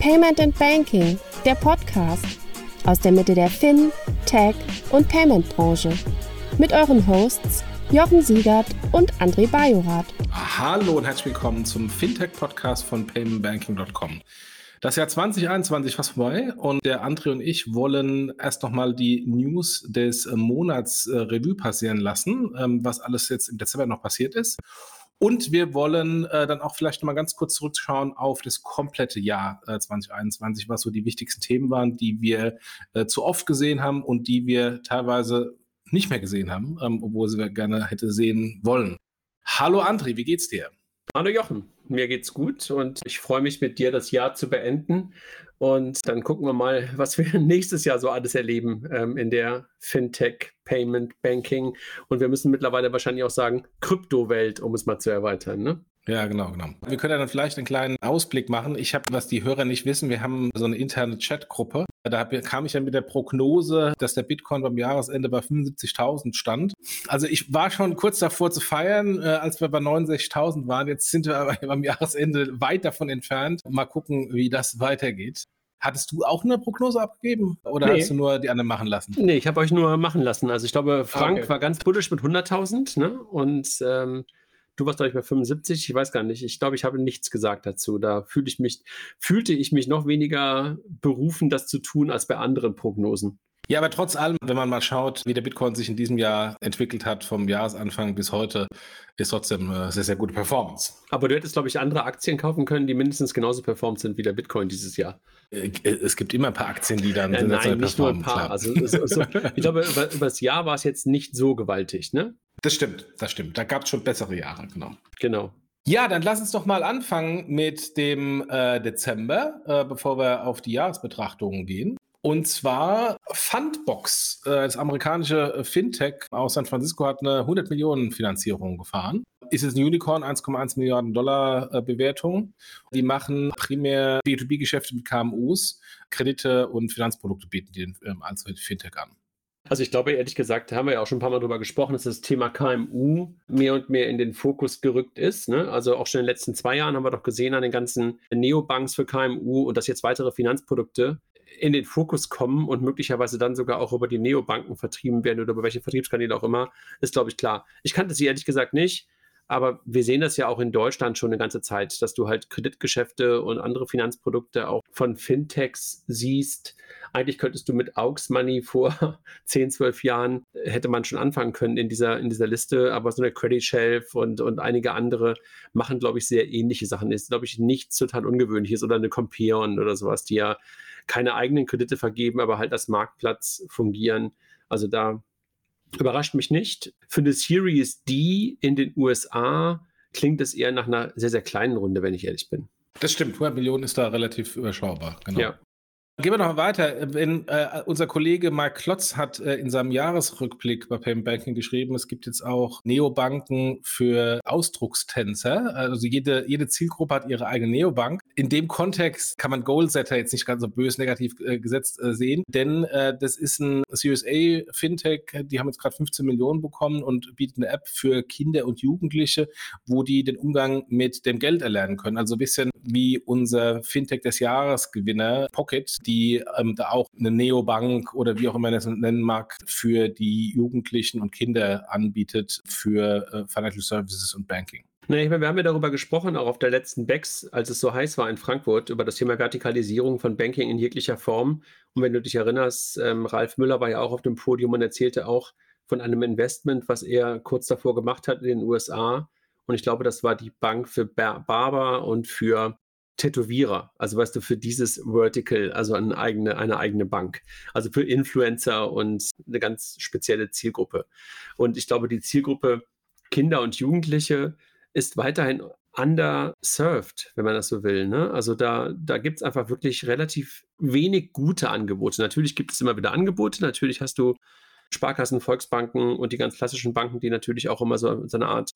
Payment and Banking, der Podcast aus der Mitte der Fin, Tech und Payment Branche. Mit euren Hosts Jochen Siegert und André Bajorath. Hallo und herzlich willkommen zum Fintech-Podcast von paymentbanking.com. Das Jahr 2021 fast vorbei und der André und ich wollen erst nochmal die News des Monats äh, Revue passieren lassen, ähm, was alles jetzt im Dezember noch passiert ist. Und wir wollen äh, dann auch vielleicht mal ganz kurz zurückschauen auf das komplette Jahr äh, 2021, was so die wichtigsten Themen waren, die wir äh, zu oft gesehen haben und die wir teilweise nicht mehr gesehen haben, ähm, obwohl sie gerne hätte sehen wollen. Hallo André, wie geht's dir? Hallo Jochen, mir geht's gut und ich freue mich mit dir das Jahr zu beenden. Und dann gucken wir mal, was wir nächstes Jahr so alles erleben ähm, in der Fintech, Payment, Banking und wir müssen mittlerweile wahrscheinlich auch sagen, Kryptowelt, um es mal zu erweitern. Ne? Ja, genau, genau. Wir können dann vielleicht einen kleinen Ausblick machen. Ich habe, was die Hörer nicht wissen, wir haben so eine interne Chatgruppe. Da kam ich ja mit der Prognose, dass der Bitcoin beim Jahresende bei 75.000 stand. Also ich war schon kurz davor zu feiern, äh, als wir bei 69.000 waren. Jetzt sind wir aber beim Jahresende weit davon entfernt. Mal gucken, wie das weitergeht. Hattest du auch eine Prognose abgegeben oder nee. hast du nur die anderen machen lassen? Nee, ich habe euch nur machen lassen. Also ich glaube, Frank okay. war ganz bullisch mit 100.000 ne? und ähm, Du warst, glaube ich, bei 75. Ich weiß gar nicht. Ich glaube, ich habe nichts gesagt dazu. Da fühlte ich mich, fühlte ich mich noch weniger berufen, das zu tun, als bei anderen Prognosen. Ja, aber trotz allem, wenn man mal schaut, wie der Bitcoin sich in diesem Jahr entwickelt hat, vom Jahresanfang bis heute, ist trotzdem eine sehr, sehr gute Performance. Aber du hättest, glaube ich, andere Aktien kaufen können, die mindestens genauso performt sind wie der Bitcoin dieses Jahr. Äh, es gibt immer ein paar Aktien, die dann. Äh, nein, nicht nur ein paar. Also, so, so, ich glaube, über, über das Jahr war es jetzt nicht so gewaltig, ne? Das stimmt, das stimmt. Da gab es schon bessere Jahre, genau. Genau. Ja, dann lass uns doch mal anfangen mit dem äh, Dezember, äh, bevor wir auf die Jahresbetrachtungen gehen. Und zwar Fundbox, äh, das amerikanische Fintech aus San Francisco, hat eine 100 Millionen Finanzierung gefahren. Ist es ein Unicorn, 1,1 Milliarden Dollar äh, Bewertung. Die machen primär B2B-Geschäfte mit KMUs, Kredite und Finanzprodukte bieten die ähm, als Fintech an. Also ich glaube, ehrlich gesagt, haben wir ja auch schon ein paar Mal darüber gesprochen, dass das Thema KMU mehr und mehr in den Fokus gerückt ist. Ne? Also auch schon in den letzten zwei Jahren haben wir doch gesehen an den ganzen Neobanks für KMU und dass jetzt weitere Finanzprodukte in den Fokus kommen und möglicherweise dann sogar auch über die Neobanken vertrieben werden oder über welche Vertriebskanäle auch immer, ist, glaube ich, klar. Ich kannte sie ehrlich gesagt nicht. Aber wir sehen das ja auch in Deutschland schon eine ganze Zeit, dass du halt Kreditgeschäfte und andere Finanzprodukte auch von Fintechs siehst. Eigentlich könntest du mit Aux Money vor 10, 12 Jahren hätte man schon anfangen können in dieser, in dieser Liste, aber so eine Credit Shelf und, und einige andere machen, glaube ich, sehr ähnliche Sachen. Ist, glaube ich, nichts total Ungewöhnliches oder eine Compeon oder sowas, die ja keine eigenen Kredite vergeben, aber halt als Marktplatz fungieren. Also da Überrascht mich nicht. Für eine Series D in den USA klingt es eher nach einer sehr, sehr kleinen Runde, wenn ich ehrlich bin. Das stimmt, 100 Millionen ist da relativ überschaubar. Genau. Ja. Gehen wir noch weiter. Wenn, äh, unser Kollege Mike Klotz hat äh, in seinem Jahresrückblick bei Payment Banking geschrieben, es gibt jetzt auch Neobanken für Ausdruckstänzer. Also jede, jede Zielgruppe hat ihre eigene Neobank. In dem Kontext kann man Goalsetter jetzt nicht ganz so böse negativ äh, gesetzt äh, sehen, denn äh, das ist ein CSA Fintech, die haben jetzt gerade 15 Millionen bekommen und bieten eine App für Kinder und Jugendliche, wo die den Umgang mit dem Geld erlernen können. Also ein bisschen wie unser Fintech des Jahresgewinner Pocket, die ähm, da auch eine Neobank oder wie auch immer man das nennen mag, für die Jugendlichen und Kinder anbietet für äh, Financial Services und Banking. Nee, ich meine, wir haben ja darüber gesprochen, auch auf der letzten BEX, als es so heiß war in Frankfurt, über das Thema Vertikalisierung von Banking in jeglicher Form. Und wenn du dich erinnerst, ähm, Ralf Müller war ja auch auf dem Podium und erzählte auch von einem Investment, was er kurz davor gemacht hat in den USA. Und ich glaube, das war die Bank für Barber und für Tätowierer, also weißt du, für dieses Vertical, also eine eigene, eine eigene Bank, also für Influencer und eine ganz spezielle Zielgruppe. Und ich glaube, die Zielgruppe Kinder und Jugendliche ist weiterhin underserved, wenn man das so will. Ne? Also da, da gibt es einfach wirklich relativ wenig gute Angebote. Natürlich gibt es immer wieder Angebote, natürlich hast du Sparkassen, Volksbanken und die ganz klassischen Banken, die natürlich auch immer so, so eine Art,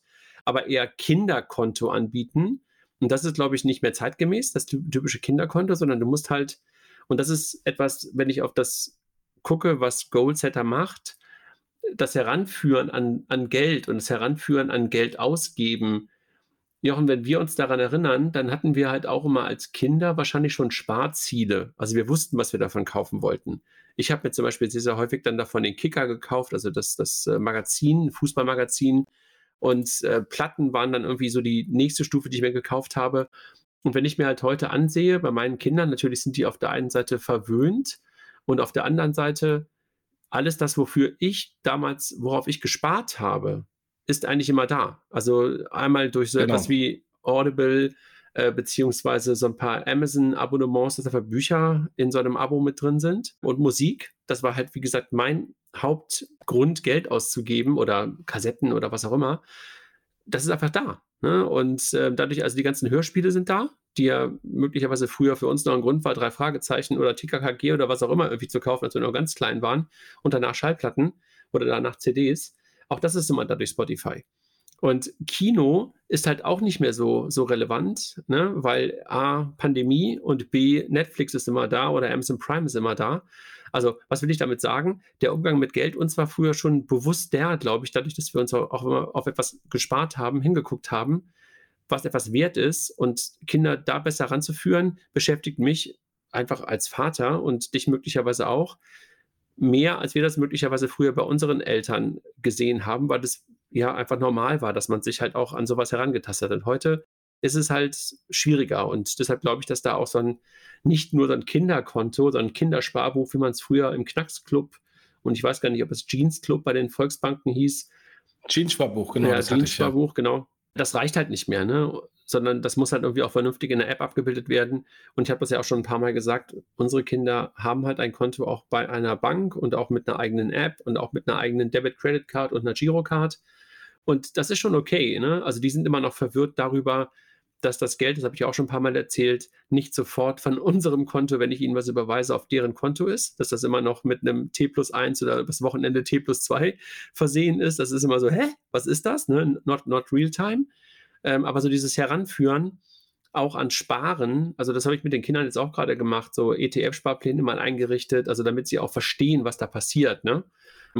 aber eher Kinderkonto anbieten und das ist, glaube ich, nicht mehr zeitgemäß, das typische Kinderkonto, sondern du musst halt, und das ist etwas, wenn ich auf das gucke, was Goalsetter macht, das Heranführen an, an Geld und das Heranführen an Geld ausgeben Jochen, wenn wir uns daran erinnern, dann hatten wir halt auch immer als Kinder wahrscheinlich schon Sparziele. Also wir wussten, was wir davon kaufen wollten. Ich habe mir zum Beispiel sehr, sehr häufig dann davon den Kicker gekauft, also das, das äh, Magazin, Fußballmagazin. Und äh, Platten waren dann irgendwie so die nächste Stufe, die ich mir gekauft habe. Und wenn ich mir halt heute ansehe, bei meinen Kindern, natürlich sind die auf der einen Seite verwöhnt und auf der anderen Seite alles das, wofür ich damals, worauf ich gespart habe, ist eigentlich immer da. Also einmal durch so genau. etwas wie Audible, äh, beziehungsweise so ein paar Amazon-Abonnements, dass einfach Bücher in so einem Abo mit drin sind und Musik. Das war halt, wie gesagt, mein Hauptgrund, Geld auszugeben oder Kassetten oder was auch immer. Das ist einfach da. Ne? Und äh, dadurch, also die ganzen Hörspiele sind da, die ja möglicherweise früher für uns noch ein Grund war, drei Fragezeichen oder TKKG oder was auch immer irgendwie zu kaufen, als wir noch ganz klein waren und danach Schallplatten oder danach CDs. Auch das ist immer dadurch Spotify. Und Kino ist halt auch nicht mehr so, so relevant, ne? weil A, Pandemie und B, Netflix ist immer da oder Amazon Prime ist immer da. Also, was will ich damit sagen? Der Umgang mit Geld uns war früher schon bewusst der, glaube ich, dadurch, dass wir uns auch immer auf etwas gespart haben, hingeguckt haben, was etwas wert ist und Kinder da besser ranzuführen, beschäftigt mich einfach als Vater und dich möglicherweise auch mehr, als wir das möglicherweise früher bei unseren Eltern gesehen haben, weil das ja einfach normal war, dass man sich halt auch an sowas herangetastet hat. Und heute ist es halt schwieriger und deshalb glaube ich, dass da auch so ein, nicht nur so ein Kinderkonto, sondern ein Kindersparbuch, wie man es früher im Knacksclub und ich weiß gar nicht, ob es Jeans Club bei den Volksbanken hieß. Jeans-Sparbuch, genau. Ja, Jeans-Sparbuch, ja. genau. Das reicht halt nicht mehr, ne? sondern das muss halt irgendwie auch vernünftig in der App abgebildet werden. Und ich habe das ja auch schon ein paar Mal gesagt, unsere Kinder haben halt ein Konto auch bei einer Bank und auch mit einer eigenen App und auch mit einer eigenen Debit-Credit-Card und einer Girocard. Und das ist schon okay. Ne? Also die sind immer noch verwirrt darüber, dass das Geld, das habe ich auch schon ein paar Mal erzählt, nicht sofort von unserem Konto, wenn ich ihnen was überweise, auf deren Konto ist, dass das immer noch mit einem T plus 1 oder das Wochenende T plus 2 versehen ist. Das ist immer so, hä, was ist das? Ne? Not, not real time. Ähm, aber so dieses Heranführen auch an Sparen, also das habe ich mit den Kindern jetzt auch gerade gemacht, so ETF-Sparpläne mal eingerichtet, also damit sie auch verstehen, was da passiert, ne?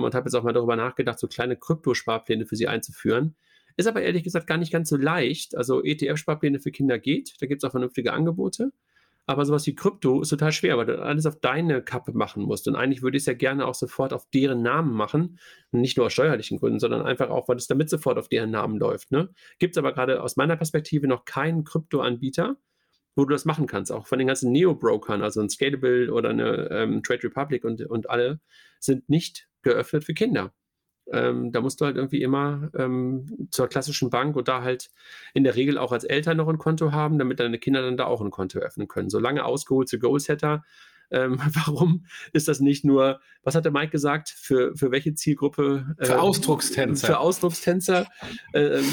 Und habe jetzt auch mal darüber nachgedacht, so kleine Kryptosparpläne für sie einzuführen. Ist aber ehrlich gesagt gar nicht ganz so leicht. Also ETF-Sparpläne für Kinder geht, da gibt es auch vernünftige Angebote. Aber sowas wie Krypto ist total schwer, weil du alles auf deine Kappe machen musst. Und eigentlich würde ich es ja gerne auch sofort auf deren Namen machen. nicht nur aus steuerlichen Gründen, sondern einfach auch, weil es damit sofort auf deren Namen läuft. Ne? Gibt es aber gerade aus meiner Perspektive noch keinen Krypto-Anbieter, wo du das machen kannst. Auch von den ganzen Neo-Brokern, also ein Scalable oder eine ähm, Trade Republic und, und alle, sind nicht geöffnet für Kinder. Ähm, da musst du halt irgendwie immer ähm, zur klassischen Bank und da halt in der Regel auch als Eltern noch ein Konto haben, damit deine Kinder dann da auch ein Konto öffnen können. Solange ausgeholte Goalsetter ähm, warum ist das nicht nur, was hat der Mike gesagt, für, für welche Zielgruppe? Äh, für Ausdruckstänzer. Für Ausdruckstänzer. Äh, ähm,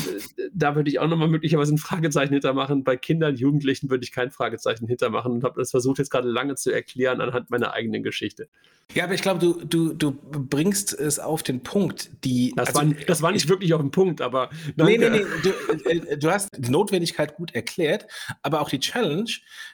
da würde ich auch nochmal möglicherweise ein Fragezeichen hintermachen. Bei Kindern, Jugendlichen würde ich kein Fragezeichen hintermachen und habe das versucht jetzt gerade lange zu erklären anhand meiner eigenen Geschichte. Ja, aber ich glaube, du, du, du bringst es auf den Punkt. Die, das, also, war, das war nicht wirklich auf den Punkt, aber. Danke. Nee, nee, nee. Du, äh, du hast die Notwendigkeit gut erklärt, aber auch die Challenge,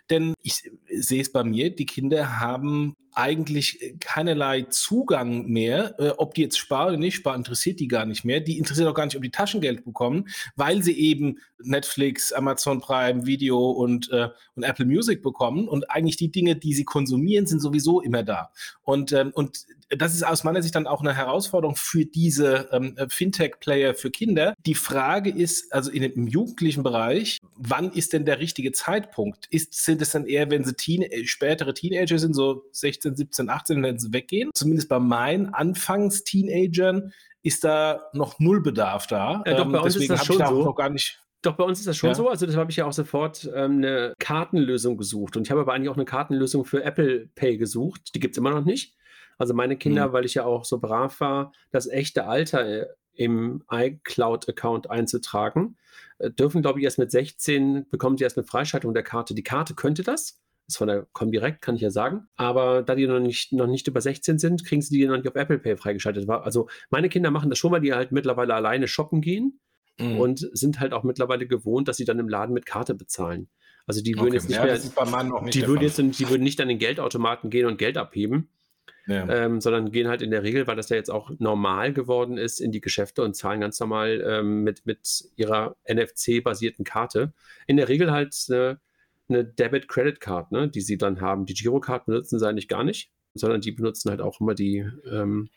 denn ich sehe es bei mir, die Kinder haben eigentlich äh, keinerlei Zugang mehr. Äh, ob die jetzt sparen oder nicht sparen, interessiert die gar nicht mehr. Die interessiert auch gar nicht, ob die Taschengeld bekommen, weil sie eben Netflix, Amazon Prime, Video und, äh, und Apple Music bekommen. Und eigentlich die Dinge, die sie konsumieren, sind sowieso immer da. Und, ähm, und das ist aus meiner Sicht dann auch eine Herausforderung für diese ähm, Fintech-Player für Kinder. Die Frage ist, also in, im jugendlichen Bereich, wann ist denn der richtige Zeitpunkt? Ist, sind es dann eher, wenn sie teen, äh, spätere Teenager sind, so 16, 17, 18, wenn sie weggehen? Zumindest bei meinen Anfangs-Teenagern ist da noch null Bedarf da. Ja, doch, bei ähm, uns ist das schon da so. noch gar nicht doch, bei uns ist das schon ja. so. Also, das habe ich ja auch sofort ähm, eine Kartenlösung gesucht. Und ich habe aber eigentlich auch eine Kartenlösung für Apple Pay gesucht. Die gibt es immer noch nicht. Also meine Kinder, mhm. weil ich ja auch so brav war, das echte Alter äh, im iCloud-Account einzutragen, äh, dürfen, glaube ich, erst mit 16 bekommen sie erst eine Freischaltung der Karte. Die Karte könnte das. Das ist von der Comdirect, kann ich ja sagen. Aber da die noch nicht, noch nicht über 16 sind, kriegen sie die noch nicht auf Apple Pay freigeschaltet. Also meine Kinder machen das schon mal, die halt mittlerweile alleine shoppen gehen mhm. und sind halt auch mittlerweile gewohnt, dass sie dann im Laden mit Karte bezahlen. Also die würden okay. jetzt nicht ja, mehr, die würden jetzt die würden nicht an den Geldautomaten gehen und Geld abheben, ja. ähm, sondern gehen halt in der Regel, weil das ja jetzt auch normal geworden ist, in die Geschäfte und zahlen ganz normal ähm, mit, mit ihrer NFC-basierten Karte. In der Regel halt eine, eine Debit-Credit-Card, ne, die sie dann haben. Die Girocard benutzen sie eigentlich gar nicht, sondern die benutzen halt auch immer die, ähm,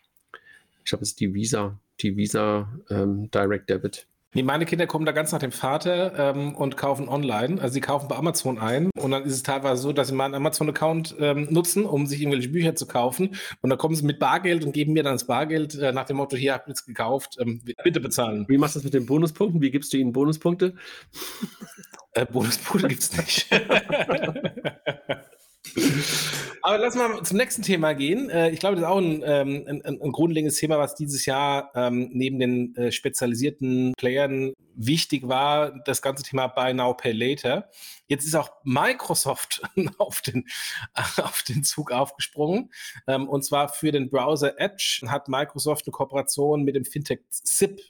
ich glaube, es ist die Visa, die Visa ähm, Direct Debit. Nee, meine Kinder kommen da ganz nach dem Vater ähm, und kaufen online. Also sie kaufen bei Amazon ein und dann ist es teilweise so, dass sie meinen Amazon-Account ähm, nutzen, um sich irgendwelche Bücher zu kaufen. Und dann kommen sie mit Bargeld und geben mir dann das Bargeld äh, nach dem Motto, hier habt ihr es gekauft, ähm, bitte bezahlen. Wie machst du das mit den Bonuspunkten? Wie gibst du ihnen Bonuspunkte? Äh, Bonuspunkte gibt's nicht. Aber lass mal zum nächsten Thema gehen. Äh, ich glaube, das ist auch ein, ähm, ein, ein grundlegendes Thema, was dieses Jahr ähm, neben den äh, spezialisierten Playern wichtig war, das ganze Thema Buy Now, Pay Later. Jetzt ist auch Microsoft auf den, auf den Zug aufgesprungen. Ähm, und zwar für den Browser Edge hat Microsoft eine Kooperation mit dem Fintech SIP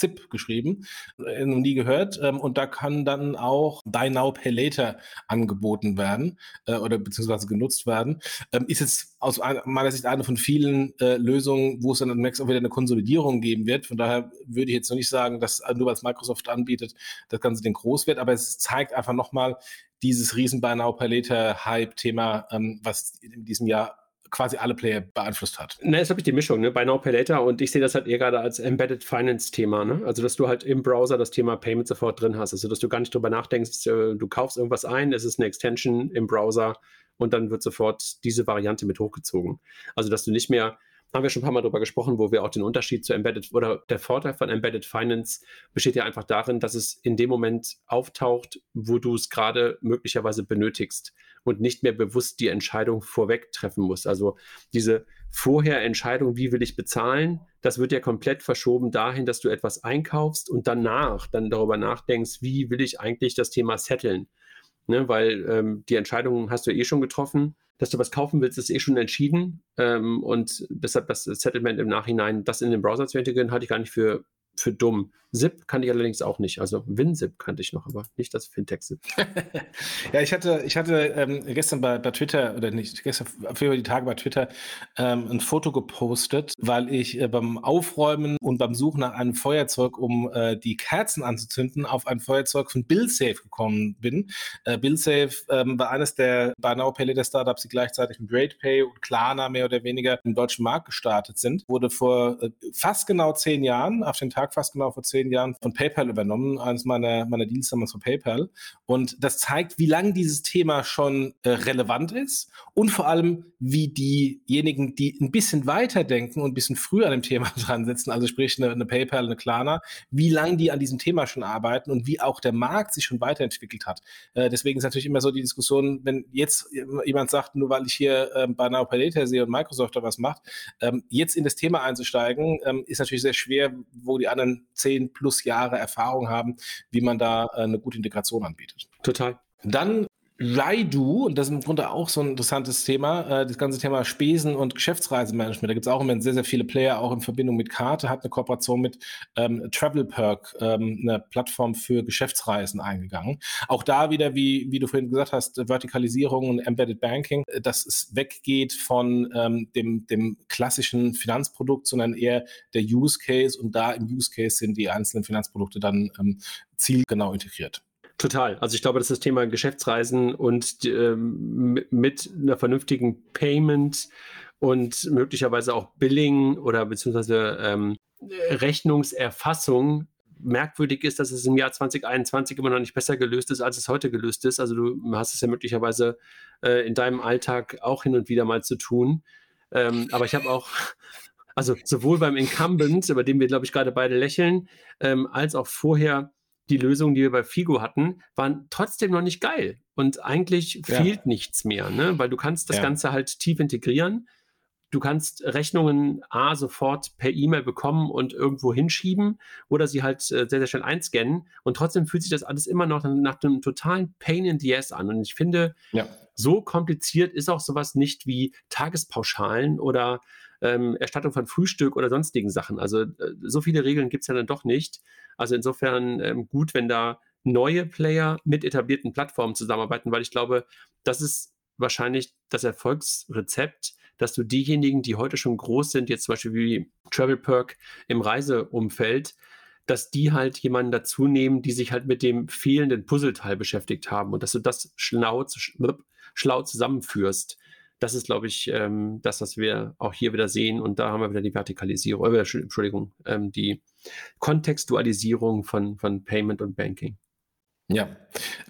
ZIP geschrieben, äh, noch nie gehört. Ähm, und da kann dann auch Buy Now Pay Later angeboten werden äh, oder beziehungsweise genutzt werden. Ähm, ist jetzt aus meiner Sicht eine von vielen äh, Lösungen, wo es dann Max auch wieder eine Konsolidierung geben wird. Von daher würde ich jetzt noch nicht sagen, dass nur weil es Microsoft anbietet, das Ganze den groß wird, aber es zeigt einfach nochmal dieses riesen Buy Now Pay Later Hype-Thema, ähm, was in diesem Jahr quasi alle Player beeinflusst hat. Na, jetzt habe ich die Mischung, ne? Buy Now Pay Later und ich sehe das halt eher gerade als Embedded Finance Thema, ne? Also, dass du halt im Browser das Thema Payment sofort drin hast. Also, dass du gar nicht drüber nachdenkst, äh, du kaufst irgendwas ein, es ist eine Extension im Browser und dann wird sofort diese Variante mit hochgezogen. Also, dass du nicht mehr haben wir schon ein paar Mal darüber gesprochen, wo wir auch den Unterschied zu Embedded oder der Vorteil von Embedded Finance besteht ja einfach darin, dass es in dem Moment auftaucht, wo du es gerade möglicherweise benötigst und nicht mehr bewusst die Entscheidung vorweg treffen musst. Also diese Vorher-Entscheidung, wie will ich bezahlen, das wird ja komplett verschoben dahin, dass du etwas einkaufst und danach dann darüber nachdenkst, wie will ich eigentlich das Thema setteln. Ne, weil ähm, die Entscheidung hast du eh schon getroffen dass du was kaufen willst, ist eh schon entschieden. Ähm, und deshalb das Settlement im Nachhinein, das in den Browser zu integrieren, halte ich gar nicht für, für dumm. ZIP kannte ich allerdings auch nicht. Also WinZip kannte ich noch, aber nicht das Fintech-ZIP. ja, ich hatte, ich hatte ähm, gestern bei, bei Twitter, oder nicht, gestern für die Tage bei Twitter ähm, ein Foto gepostet, weil ich äh, beim Aufräumen und beim Suchen nach einem Feuerzeug, um äh, die Kerzen anzuzünden, auf ein Feuerzeug von BillSafe gekommen bin. Äh, BillSafe ähm, war eines der Buy Now Pay Later Startups, die gleichzeitig mit RatePay und Klarna mehr oder weniger im deutschen Markt gestartet sind. Wurde vor äh, fast genau zehn Jahren, auf den Tag fast genau vor zehn Jahren von PayPal übernommen, eines meiner, meiner Deals damals von PayPal. Und das zeigt, wie lange dieses Thema schon äh, relevant ist und vor allem, wie diejenigen, die ein bisschen weiter denken und ein bisschen früher an dem Thema dran sitzen, also sprich eine, eine PayPal, eine Klarna, wie lange die an diesem Thema schon arbeiten und wie auch der Markt sich schon weiterentwickelt hat. Äh, deswegen ist natürlich immer so die Diskussion, wenn jetzt jemand sagt, nur weil ich hier ähm, bei Now Pay sehe und Microsoft da was macht, ähm, jetzt in das Thema einzusteigen, ähm, ist natürlich sehr schwer, wo die anderen zehn plus Jahre Erfahrung haben, wie man da äh, eine gute Integration anbietet. Total. Dann Raidu, und das ist im Grunde auch so ein interessantes Thema, äh, das ganze Thema Spesen- und Geschäftsreisemanagement. Da gibt es auch immer sehr, sehr viele Player, auch in Verbindung mit Karte, hat eine Kooperation mit ähm, Travel Perk, ähm, eine Plattform für Geschäftsreisen eingegangen. Auch da wieder, wie, wie du vorhin gesagt hast, Vertikalisierung und Embedded Banking, dass es weggeht von ähm, dem, dem klassischen Finanzprodukt, sondern eher der Use Case und da im Use Case sind die einzelnen Finanzprodukte dann ähm, zielgenau integriert. Total. Also ich glaube, dass das Thema Geschäftsreisen und ähm, mit einer vernünftigen Payment und möglicherweise auch Billing oder beziehungsweise ähm, Rechnungserfassung merkwürdig ist, dass es im Jahr 2021 immer noch nicht besser gelöst ist, als es heute gelöst ist. Also du hast es ja möglicherweise äh, in deinem Alltag auch hin und wieder mal zu tun. Ähm, aber ich habe auch, also sowohl beim Incumbent, über den wir, glaube ich, gerade beide lächeln, ähm, als auch vorher die Lösungen, die wir bei Figo hatten, waren trotzdem noch nicht geil. Und eigentlich ja. fehlt nichts mehr, ne? weil du kannst das ja. Ganze halt tief integrieren. Du kannst Rechnungen A sofort per E-Mail bekommen und irgendwo hinschieben oder sie halt äh, sehr, sehr schnell einscannen. Und trotzdem fühlt sich das alles immer noch nach einem totalen Pain in the Ass an. Und ich finde, ja. so kompliziert ist auch sowas nicht wie Tagespauschalen oder ähm, Erstattung von Frühstück oder sonstigen Sachen. Also äh, so viele Regeln gibt es ja dann doch nicht. Also insofern ähm, gut, wenn da neue Player mit etablierten Plattformen zusammenarbeiten, weil ich glaube, das ist wahrscheinlich das Erfolgsrezept, dass du diejenigen, die heute schon groß sind, jetzt zum Beispiel wie Travel Perk im Reiseumfeld, dass die halt jemanden dazu nehmen, die sich halt mit dem fehlenden Puzzleteil beschäftigt haben und dass du das schlau, schlau zusammenführst. Das ist, glaube ich, ähm, das, was wir auch hier wieder sehen. Und da haben wir wieder die Vertikalisierung, äh, Entschuldigung, ähm, die Kontextualisierung von, von Payment und Banking. Ja,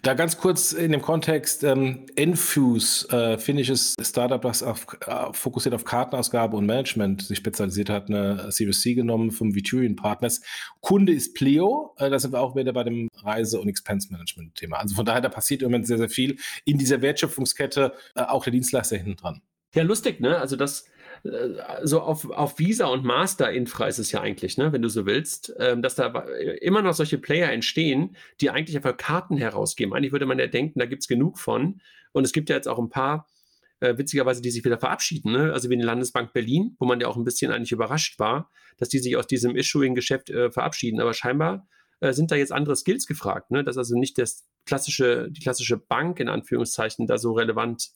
da ganz kurz in dem Kontext, ähm, Enfuse, äh, finnisches Startup, das auf, äh, fokussiert auf Kartenausgabe und Management sich spezialisiert hat, eine Series C genommen vom Viturian Partners. Kunde ist Pleo, äh, da sind wir auch wieder bei dem Reise- und Expense-Management-Thema. Also von daher, da passiert im Moment sehr, sehr viel in dieser Wertschöpfungskette, äh, auch der Dienstleister hinten dran. Ja, lustig, ne? Also das, so auf, auf Visa und Master-Infra ist es ja eigentlich, ne, wenn du so willst, ähm, dass da immer noch solche Player entstehen, die eigentlich einfach Karten herausgeben. Eigentlich würde man ja denken, da gibt es genug von. Und es gibt ja jetzt auch ein paar, äh, witzigerweise, die sich wieder verabschieden, ne? also wie die Landesbank Berlin, wo man ja auch ein bisschen eigentlich überrascht war, dass die sich aus diesem Issuing-Geschäft äh, verabschieden. Aber scheinbar äh, sind da jetzt andere Skills gefragt, ne? dass also nicht das klassische, die klassische Bank in Anführungszeichen da so relevant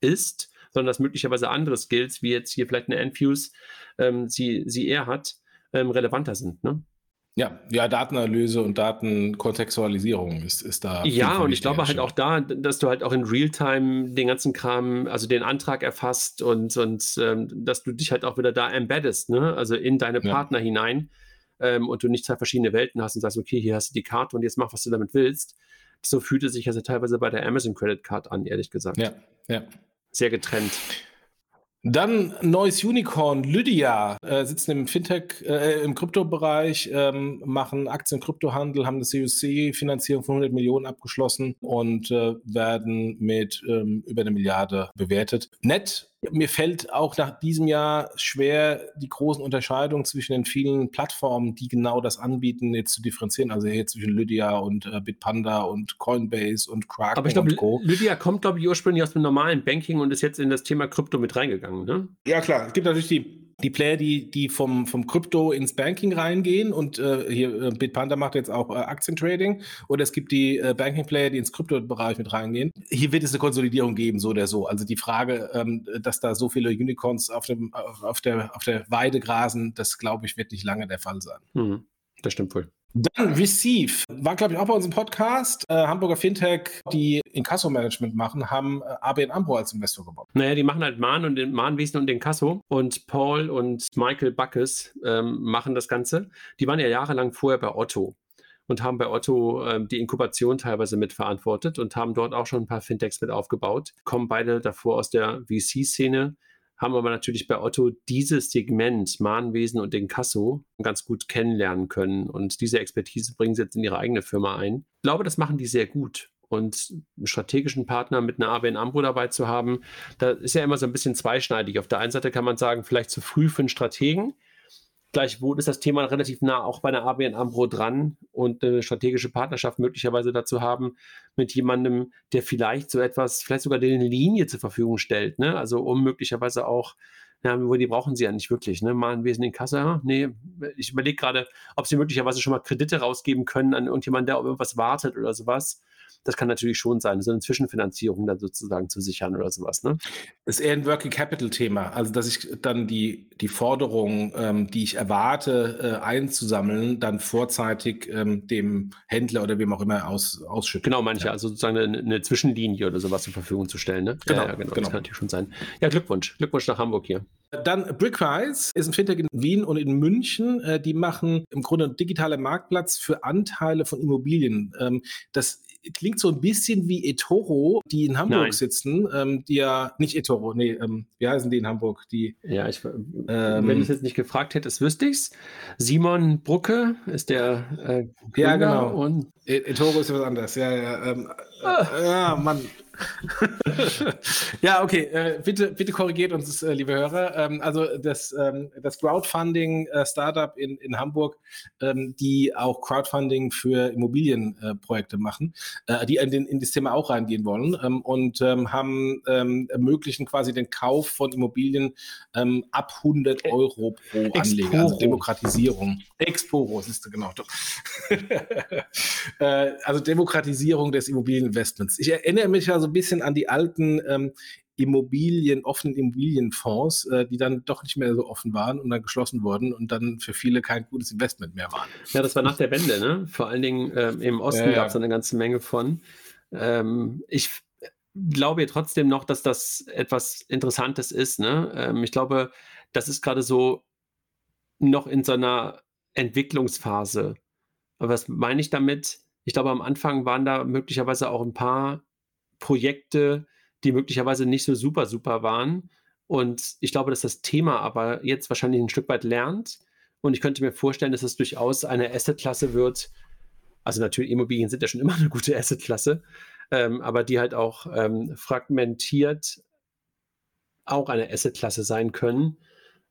ist, sondern dass möglicherweise andere Skills, wie jetzt hier vielleicht eine Enfuse, ähm, sie, sie eher hat, ähm, relevanter sind. Ne? Ja, ja, Datenanalyse und Datenkontextualisierung ist, ist da. Ja, und ich glaube halt auch da, dass du halt auch in Realtime den ganzen Kram, also den Antrag erfasst und, und ähm, dass du dich halt auch wieder da embeddest, ne? also in deine Partner ja. hinein ähm, und du nicht zwei verschiedene Welten hast und sagst, okay, hier hast du die Karte und jetzt mach, was du damit willst. So fühlt es sich also teilweise bei der Amazon Credit Card an, ehrlich gesagt. Ja, ja sehr getrennt. Dann neues Unicorn, Lydia, äh, sitzen im Fintech, äh, im Kryptobereich, ähm, machen Aktien-Kryptohandel, haben eine CUC-Finanzierung von 100 Millionen abgeschlossen und äh, werden mit ähm, über eine Milliarde bewertet. Nett, mir fällt auch nach diesem Jahr schwer, die großen Unterscheidungen zwischen den vielen Plattformen, die genau das anbieten, jetzt zu differenzieren. Also hier zwischen Lydia und äh, Bitpanda und Coinbase und Kraken Aber ich glaube, Lydia kommt, glaube ich, ursprünglich aus dem normalen Banking und ist jetzt in das Thema Krypto mit reingegangen, ne? Ja, klar. Es gibt natürlich die die Player, die, die vom, vom Krypto ins Banking reingehen und äh, hier äh, Bitpanda macht jetzt auch äh, Aktientrading oder es gibt die äh, Banking-Player, die ins Krypto-Bereich mit reingehen. Hier wird es eine Konsolidierung geben, so oder so. Also die Frage, ähm, dass da so viele Unicorns auf, dem, auf, der, auf der Weide grasen, das glaube ich, wird nicht lange der Fall sein. Mhm. Das stimmt wohl. Dann Receive, war glaube ich auch bei uns im Podcast. Äh, Hamburger Fintech, die Inkasso-Management machen, haben äh, ABN AMRO als Investor gebaut. Naja, die machen halt Mahn und den Mahnwesen und den Kasso. Und Paul und Michael Buckes ähm, machen das Ganze. Die waren ja jahrelang vorher bei Otto und haben bei Otto ähm, die Inkubation teilweise mitverantwortet und haben dort auch schon ein paar Fintechs mit aufgebaut. Kommen beide davor aus der VC-Szene haben aber natürlich bei Otto dieses Segment Mahnwesen und den Kasso ganz gut kennenlernen können. Und diese Expertise bringen sie jetzt in ihre eigene Firma ein. Ich glaube, das machen die sehr gut. Und einen strategischen Partner mit einer ABN Ambro dabei zu haben, da ist ja immer so ein bisschen zweischneidig. Auf der einen Seite kann man sagen, vielleicht zu früh für einen Strategen. Gleichwohl ist das Thema relativ nah auch bei der ABN Ambro dran und eine strategische Partnerschaft möglicherweise dazu haben mit jemandem, der vielleicht so etwas, vielleicht sogar eine Linie zur Verfügung stellt. Ne? Also um möglicherweise auch, ja, die brauchen sie ja nicht wirklich. Ne? Mal ein Wesen in Kasse. Nee, ich überlege gerade, ob sie möglicherweise schon mal Kredite rausgeben können an irgendjemanden, der auf irgendwas wartet oder sowas. Das kann natürlich schon sein, so eine Zwischenfinanzierung dann sozusagen zu sichern oder sowas. Ne? Das ist eher ein Working Capital Thema. Also, dass ich dann die, die Forderung, ähm, die ich erwarte, äh, einzusammeln, dann vorzeitig ähm, dem Händler oder wem auch immer aus, ausschütten. Genau, manche, ja. also sozusagen eine, eine, Zwischenlinie oder sowas zur Verfügung zu stellen. Ne? Genau, ja, ja, genau, genau. Das kann natürlich schon sein. Ja, Glückwunsch. Glückwunsch nach Hamburg hier. Dann Brickwise ist ein Fintech in Wien und in München. Äh, die machen im Grunde einen digitalen Marktplatz für Anteile von Immobilien. Ähm, das klingt so ein bisschen wie eToro, die in Hamburg Nein. sitzen, ähm, die ja, nicht eToro, nee, ähm, wie heißen die in Hamburg? Die, ja, ich, ähm, wenn ich es jetzt nicht gefragt hätte, wüsste ich es. Simon Brucke ist der äh, Ja, genau. Und e eToro ist was anderes, ja, ja. Ähm, ah. äh, ja, Mann. Ja, okay, äh, bitte, bitte korrigiert uns, äh, liebe Hörer. Ähm, also das, ähm, das Crowdfunding-Startup äh, in, in Hamburg, ähm, die auch Crowdfunding für Immobilienprojekte machen, äh, die in, den, in das Thema auch reingehen wollen ähm, und ähm, haben ähm, ermöglichen quasi den Kauf von Immobilien ab 100 Euro pro Anleger, also Demokratisierung. Exporo, siehst du genau. Äh, also Demokratisierung des Immobilieninvestments. Ich erinnere mich ja so ein bisschen an die alten ähm, Immobilien, offenen Immobilienfonds, äh, die dann doch nicht mehr so offen waren und dann geschlossen wurden und dann für viele kein gutes Investment mehr waren. Ja, das war nach der Wende, ne? Vor allen Dingen ähm, im Osten ja, gab es eine ganze Menge von. Ähm, ich glaube trotzdem noch, dass das etwas Interessantes ist. Ne? Ähm, ich glaube, das ist gerade so noch in so einer Entwicklungsphase. Aber was meine ich damit? Ich glaube, am Anfang waren da möglicherweise auch ein paar Projekte, die möglicherweise nicht so super, super waren. Und ich glaube, dass das Thema aber jetzt wahrscheinlich ein Stück weit lernt. Und ich könnte mir vorstellen, dass es durchaus eine Assetklasse wird. Also natürlich, Immobilien sind ja schon immer eine gute Assetklasse, ähm, aber die halt auch ähm, fragmentiert auch eine Assetklasse sein können.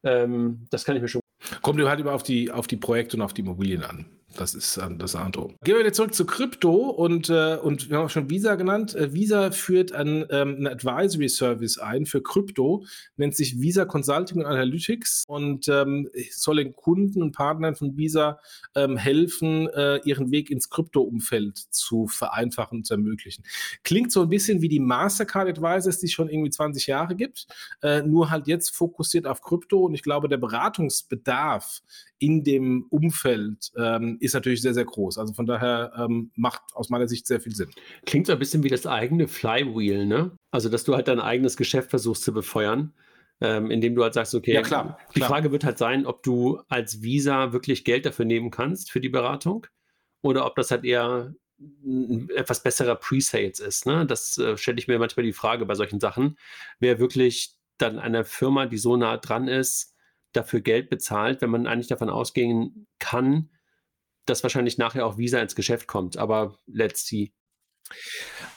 Ähm, das kann ich mir schon. Kommt halt immer auf die, auf die Projekte und auf die Immobilien an. Das ist ähm, das Antro. Gehen wir wieder zurück zu Krypto und, äh, und wir haben auch schon Visa genannt. Äh, Visa führt ein, ähm, einen Advisory Service ein für Krypto, nennt sich Visa Consulting and Analytics und ähm, soll den Kunden und Partnern von Visa ähm, helfen, äh, ihren Weg ins Krypto-Umfeld zu vereinfachen und zu ermöglichen. Klingt so ein bisschen wie die Mastercard Advisors, die es schon irgendwie 20 Jahre gibt, äh, nur halt jetzt fokussiert auf Krypto und ich glaube, der Beratungsbedarf in dem Umfeld ähm, ist natürlich sehr, sehr groß. Also von daher ähm, macht aus meiner Sicht sehr viel Sinn. Klingt so ein bisschen wie das eigene Flywheel, ne? Also, dass du halt dein eigenes Geschäft versuchst zu befeuern. Ähm, indem du halt sagst, okay, ja, klar, die klar. Frage wird halt sein, ob du als Visa wirklich Geld dafür nehmen kannst für die Beratung oder ob das halt eher ein etwas besserer Pre-Sales ist. Ne? Das äh, stelle ich mir manchmal die Frage bei solchen Sachen. Wer wirklich dann einer Firma, die so nah dran ist, dafür Geld bezahlt, wenn man eigentlich davon ausgehen kann, dass wahrscheinlich nachher auch Visa ins Geschäft kommt. Aber let's see.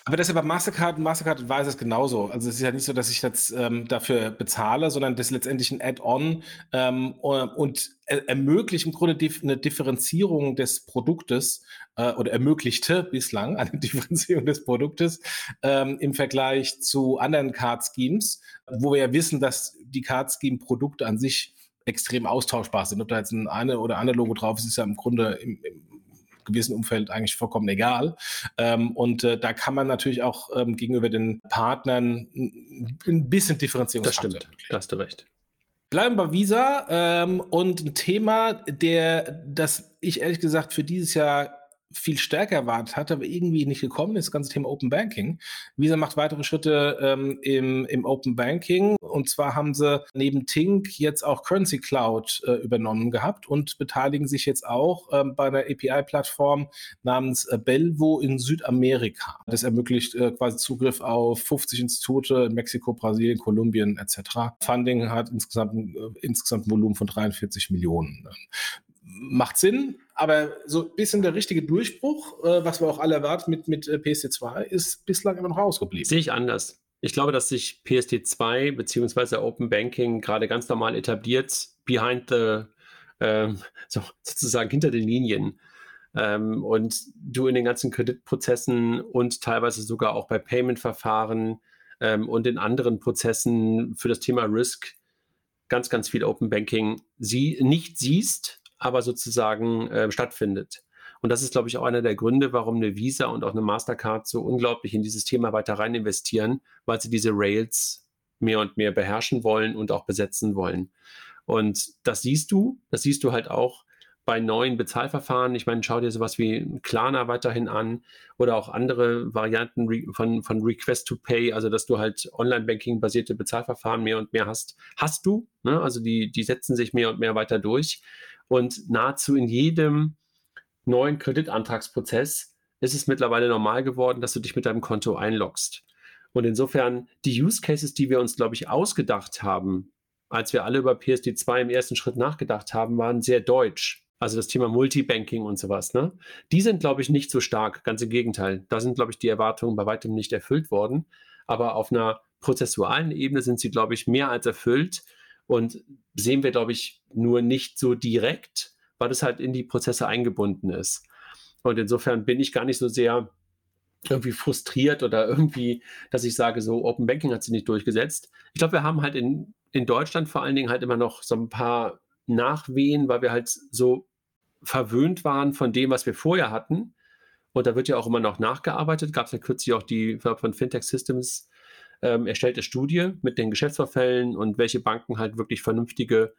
Aber das ist ja bei Mastercard, Mastercard weiß es genauso. Also es ist ja nicht so, dass ich jetzt ähm, dafür bezahle, sondern das ist letztendlich ein Add-on ähm, und er ermöglicht im Grunde eine Differenzierung des Produktes äh, oder ermöglichte bislang eine Differenzierung des Produktes ähm, im Vergleich zu anderen Card-Schemes, wo wir ja wissen, dass die Card-Scheme-Produkte an sich extrem austauschbar sind. Ob da jetzt ein eine oder andere Logo drauf ist, ist ja im Grunde im, im gewissen Umfeld eigentlich vollkommen egal. Ähm, und äh, da kann man natürlich auch ähm, gegenüber den Partnern ein bisschen Differenzierung Das stimmt, da hast du recht. Bleiben bei Visa ähm, und ein Thema, der, das ich ehrlich gesagt für dieses Jahr viel stärker erwartet hatte, aber irgendwie nicht gekommen ist, das ganze Thema Open Banking. Visa macht weitere Schritte ähm, im, im Open Banking und zwar haben sie neben Tink jetzt auch Currency Cloud äh, übernommen gehabt und beteiligen sich jetzt auch ähm, bei einer API-Plattform namens äh, Belvo in Südamerika. Das ermöglicht äh, quasi Zugriff auf 50 Institute in Mexiko, Brasilien, Kolumbien etc. Funding hat insgesamt, äh, insgesamt ein Volumen von 43 Millionen macht Sinn, aber so ein bisschen der richtige Durchbruch, äh, was wir auch alle erwarten mit, mit äh, PSD2, ist bislang immer noch ausgeblieben. Sehe ich anders. Ich glaube, dass sich PSD2 bzw. Open Banking gerade ganz normal etabliert, behind the, ähm, so, sozusagen hinter den Linien. Ähm, und du in den ganzen Kreditprozessen und teilweise sogar auch bei Payment-Verfahren ähm, und in anderen Prozessen für das Thema Risk ganz, ganz viel Open Banking sie nicht siehst, aber sozusagen äh, stattfindet. Und das ist, glaube ich, auch einer der Gründe, warum eine Visa und auch eine Mastercard so unglaublich in dieses Thema weiter rein investieren, weil sie diese Rails mehr und mehr beherrschen wollen und auch besetzen wollen. Und das siehst du, das siehst du halt auch bei neuen Bezahlverfahren. Ich meine, schau dir sowas wie Klarna weiterhin an oder auch andere Varianten von, von Request to Pay, also dass du halt Online-Banking-basierte Bezahlverfahren mehr und mehr hast. Hast du, ne? also die, die setzen sich mehr und mehr weiter durch. Und nahezu in jedem neuen Kreditantragsprozess ist es mittlerweile normal geworden, dass du dich mit deinem Konto einloggst. Und insofern die Use Cases, die wir uns, glaube ich, ausgedacht haben, als wir alle über PSD2 im ersten Schritt nachgedacht haben, waren sehr deutsch. Also das Thema Multibanking und sowas. Ne? Die sind, glaube ich, nicht so stark. Ganz im Gegenteil. Da sind, glaube ich, die Erwartungen bei weitem nicht erfüllt worden. Aber auf einer prozessualen Ebene sind sie, glaube ich, mehr als erfüllt und sehen wir, glaube ich, nur nicht so direkt, weil es halt in die Prozesse eingebunden ist. Und insofern bin ich gar nicht so sehr irgendwie frustriert oder irgendwie, dass ich sage, so Open Banking hat sich nicht durchgesetzt. Ich glaube, wir haben halt in, in Deutschland vor allen Dingen halt immer noch so ein paar Nachwehen, weil wir halt so verwöhnt waren von dem, was wir vorher hatten. Und da wird ja auch immer noch nachgearbeitet. Gab es ja kürzlich auch die von Fintech Systems ähm, erstellt Studie mit den Geschäftsvorfällen und welche Banken halt wirklich vernünftige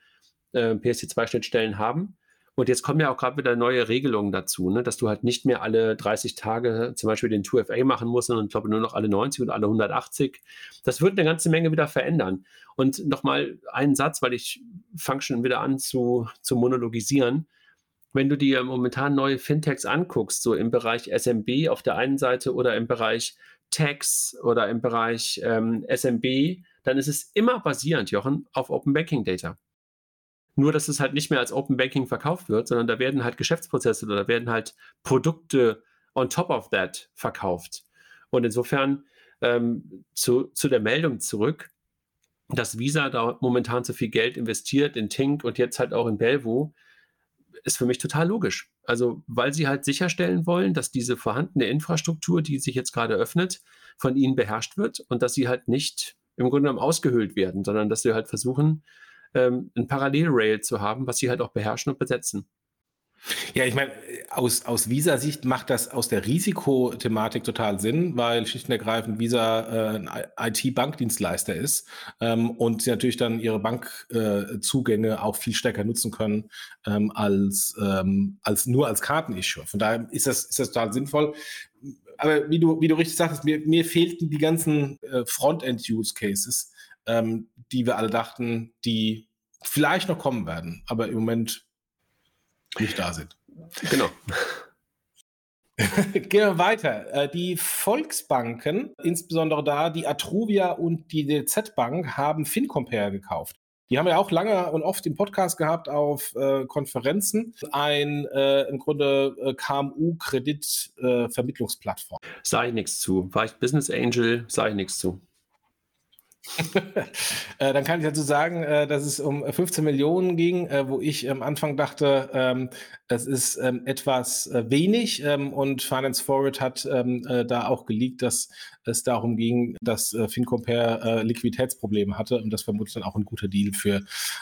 äh, PSD2-Schnittstellen haben. Und jetzt kommen ja auch gerade wieder neue Regelungen dazu, ne? dass du halt nicht mehr alle 30 Tage zum Beispiel den 2FA machen musst, sondern ich glaube nur noch alle 90 und alle 180. Das wird eine ganze Menge wieder verändern. Und nochmal einen Satz, weil ich fange schon wieder an zu, zu monologisieren. Wenn du dir momentan neue Fintechs anguckst, so im Bereich SMB auf der einen Seite oder im Bereich Tax oder im Bereich ähm, SMB, dann ist es immer basierend, Jochen, auf Open Banking Data. Nur, dass es halt nicht mehr als Open Banking verkauft wird, sondern da werden halt Geschäftsprozesse oder da werden halt Produkte on top of that verkauft. Und insofern ähm, zu, zu der Meldung zurück, dass Visa da momentan so viel Geld investiert in Tink und jetzt halt auch in Belvo, ist für mich total logisch. Also, weil sie halt sicherstellen wollen, dass diese vorhandene Infrastruktur, die sich jetzt gerade öffnet, von ihnen beherrscht wird und dass sie halt nicht im Grunde genommen ausgehöhlt werden, sondern dass sie halt versuchen, ähm, ein Parallelrail zu haben, was sie halt auch beherrschen und besetzen. Ja, ich meine, aus, aus Visa-Sicht macht das aus der Risikothematik total Sinn, weil schlicht und ergreifend Visa äh, ein IT-Bankdienstleister ist ähm, und sie natürlich dann ihre Bankzugänge äh, auch viel stärker nutzen können ähm, als, ähm, als nur als Kartenissue. Von daher ist das, ist das total sinnvoll. Aber wie du, wie du richtig sagtest, mir, mir fehlten die ganzen äh, Frontend-Use-Cases, ähm, die wir alle dachten, die vielleicht noch kommen werden, aber im Moment nicht da sind. Genau. Gehen wir weiter. Äh, die Volksbanken, insbesondere da die Atruvia und die DZ Bank, haben FinCompare gekauft. Die haben ja auch lange und oft im Podcast gehabt auf äh, Konferenzen. Ein äh, im Grunde äh, KMU-Kreditvermittlungsplattform. Äh, sage ich nichts zu. War ich Business Angel, sage ich nichts zu. Äh, dann kann ich dazu sagen, äh, dass es um 15 Millionen ging, äh, wo ich am Anfang dachte, ähm, das ist ähm, etwas wenig ähm, und Finance Forward hat da auch geleakt, dass es darum ging, dass FinCompare Liquiditätsprobleme hatte und das vermutlich dann auch ein guter Deal für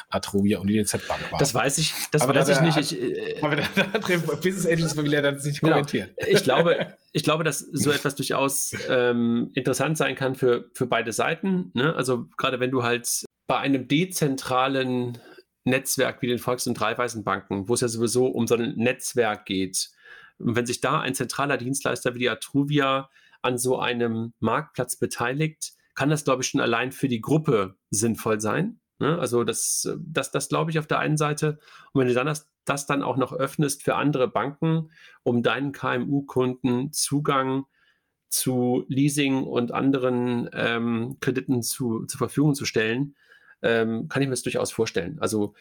Atrovia und die DZ Bank war. Das weiß ich, das aber weiß ich nicht. Ich, aber der andere Business Angels will dann nicht genau. kommentieren. Ich glaube, ich glaube, dass so etwas durchaus ähm, interessant sein kann für, für beide Seiten. Ne? Also gerade wenn du halt bei einem dezentralen Netzwerk wie den Volks- und Dreiweisenbanken, wo es ja sowieso um so ein Netzwerk geht, und wenn sich da ein zentraler Dienstleister wie die Atruvia an so einem Marktplatz beteiligt, kann das, glaube ich, schon allein für die Gruppe sinnvoll sein. Ne? Also das, das, das glaube ich auf der einen Seite. Und wenn du dann das, das dann auch noch öffnest für andere Banken, um deinen KMU-Kunden Zugang zu Leasing und anderen ähm, Krediten zu, zur Verfügung zu stellen, ähm, kann ich mir das durchaus vorstellen. Also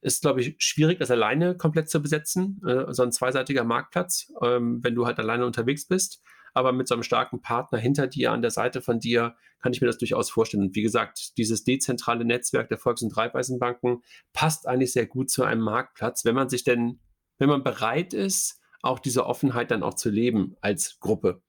ist, glaube ich, schwierig, das alleine komplett zu besetzen, äh, so ein zweiseitiger Marktplatz, ähm, wenn du halt alleine unterwegs bist aber mit so einem starken Partner hinter dir, an der Seite von dir, kann ich mir das durchaus vorstellen. Und wie gesagt, dieses dezentrale Netzwerk der Volks- und Raiffeisenbanken passt eigentlich sehr gut zu einem Marktplatz, wenn man sich denn, wenn man bereit ist, auch diese Offenheit dann auch zu leben als Gruppe.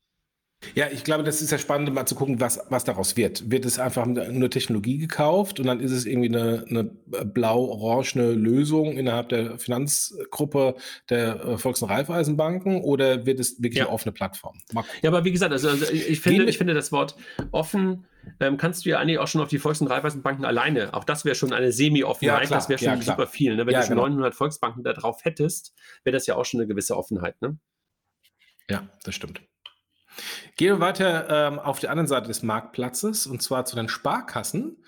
Ja, ich glaube, das ist ja spannend, mal zu gucken, was, was daraus wird. Wird es einfach nur Technologie gekauft und dann ist es irgendwie eine, eine blau-orangene Lösung innerhalb der Finanzgruppe der äh, Volks- und Raiffeisenbanken oder wird es wirklich ja. eine offene Plattform? Ja, aber wie gesagt, also, also ich, finde, ich finde das Wort offen ähm, kannst du ja eigentlich auch schon auf die Volks- und Raiffeisenbanken alleine, auch das wäre schon eine Semi-Offenheit, ja, das wäre schon ja, super viel. Ne? Wenn ja, du schon genau. 900 Volksbanken da drauf hättest, wäre das ja auch schon eine gewisse Offenheit. Ne? Ja, das stimmt. Gehen wir weiter ähm, auf der anderen Seite des Marktplatzes und zwar zu den Sparkassen.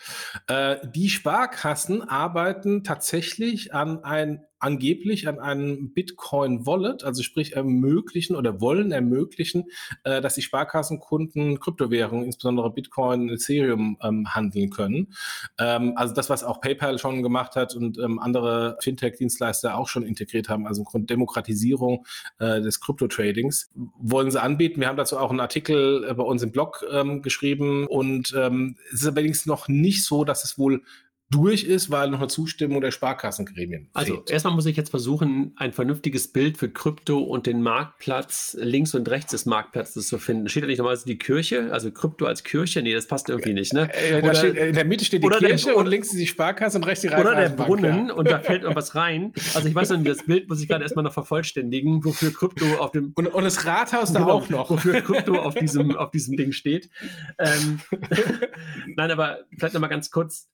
Äh, die Sparkassen arbeiten tatsächlich an ein angeblich an einem Bitcoin-Wallet, also sprich ermöglichen oder wollen ermöglichen, äh, dass die Sparkassenkunden Kryptowährungen, insbesondere Bitcoin, Ethereum ähm, handeln können. Ähm, also das, was auch PayPal schon gemacht hat und ähm, andere Fintech-Dienstleister auch schon integriert haben, also im Grunde Demokratisierung äh, des Krypto-Tradings, wollen sie anbieten. Wir haben dazu auch einen Artikel äh, bei uns im Blog ähm, geschrieben. Und ähm, es ist allerdings noch nicht so, dass es wohl durch ist, weil noch eine Zustimmung der Sparkassengremien Also fehlt. erstmal muss ich jetzt versuchen, ein vernünftiges Bild für Krypto und den Marktplatz links und rechts des Marktplatzes zu finden. Steht da nicht normalerweise die Kirche, also Krypto als Kirche? Nee, das passt irgendwie nicht, ne? Äh, oder, steht, in der Mitte steht die Kirche der, und links die Sparkasse und rechts die Oder der Brunnen ja. und da fällt irgendwas rein. Also ich weiß nicht, das Bild muss ich gerade erstmal noch vervollständigen, wofür Krypto auf dem... Und, und das Rathaus da auch noch. Wofür Krypto auf diesem, auf diesem Ding steht. Ähm, Nein, aber vielleicht nochmal ganz kurz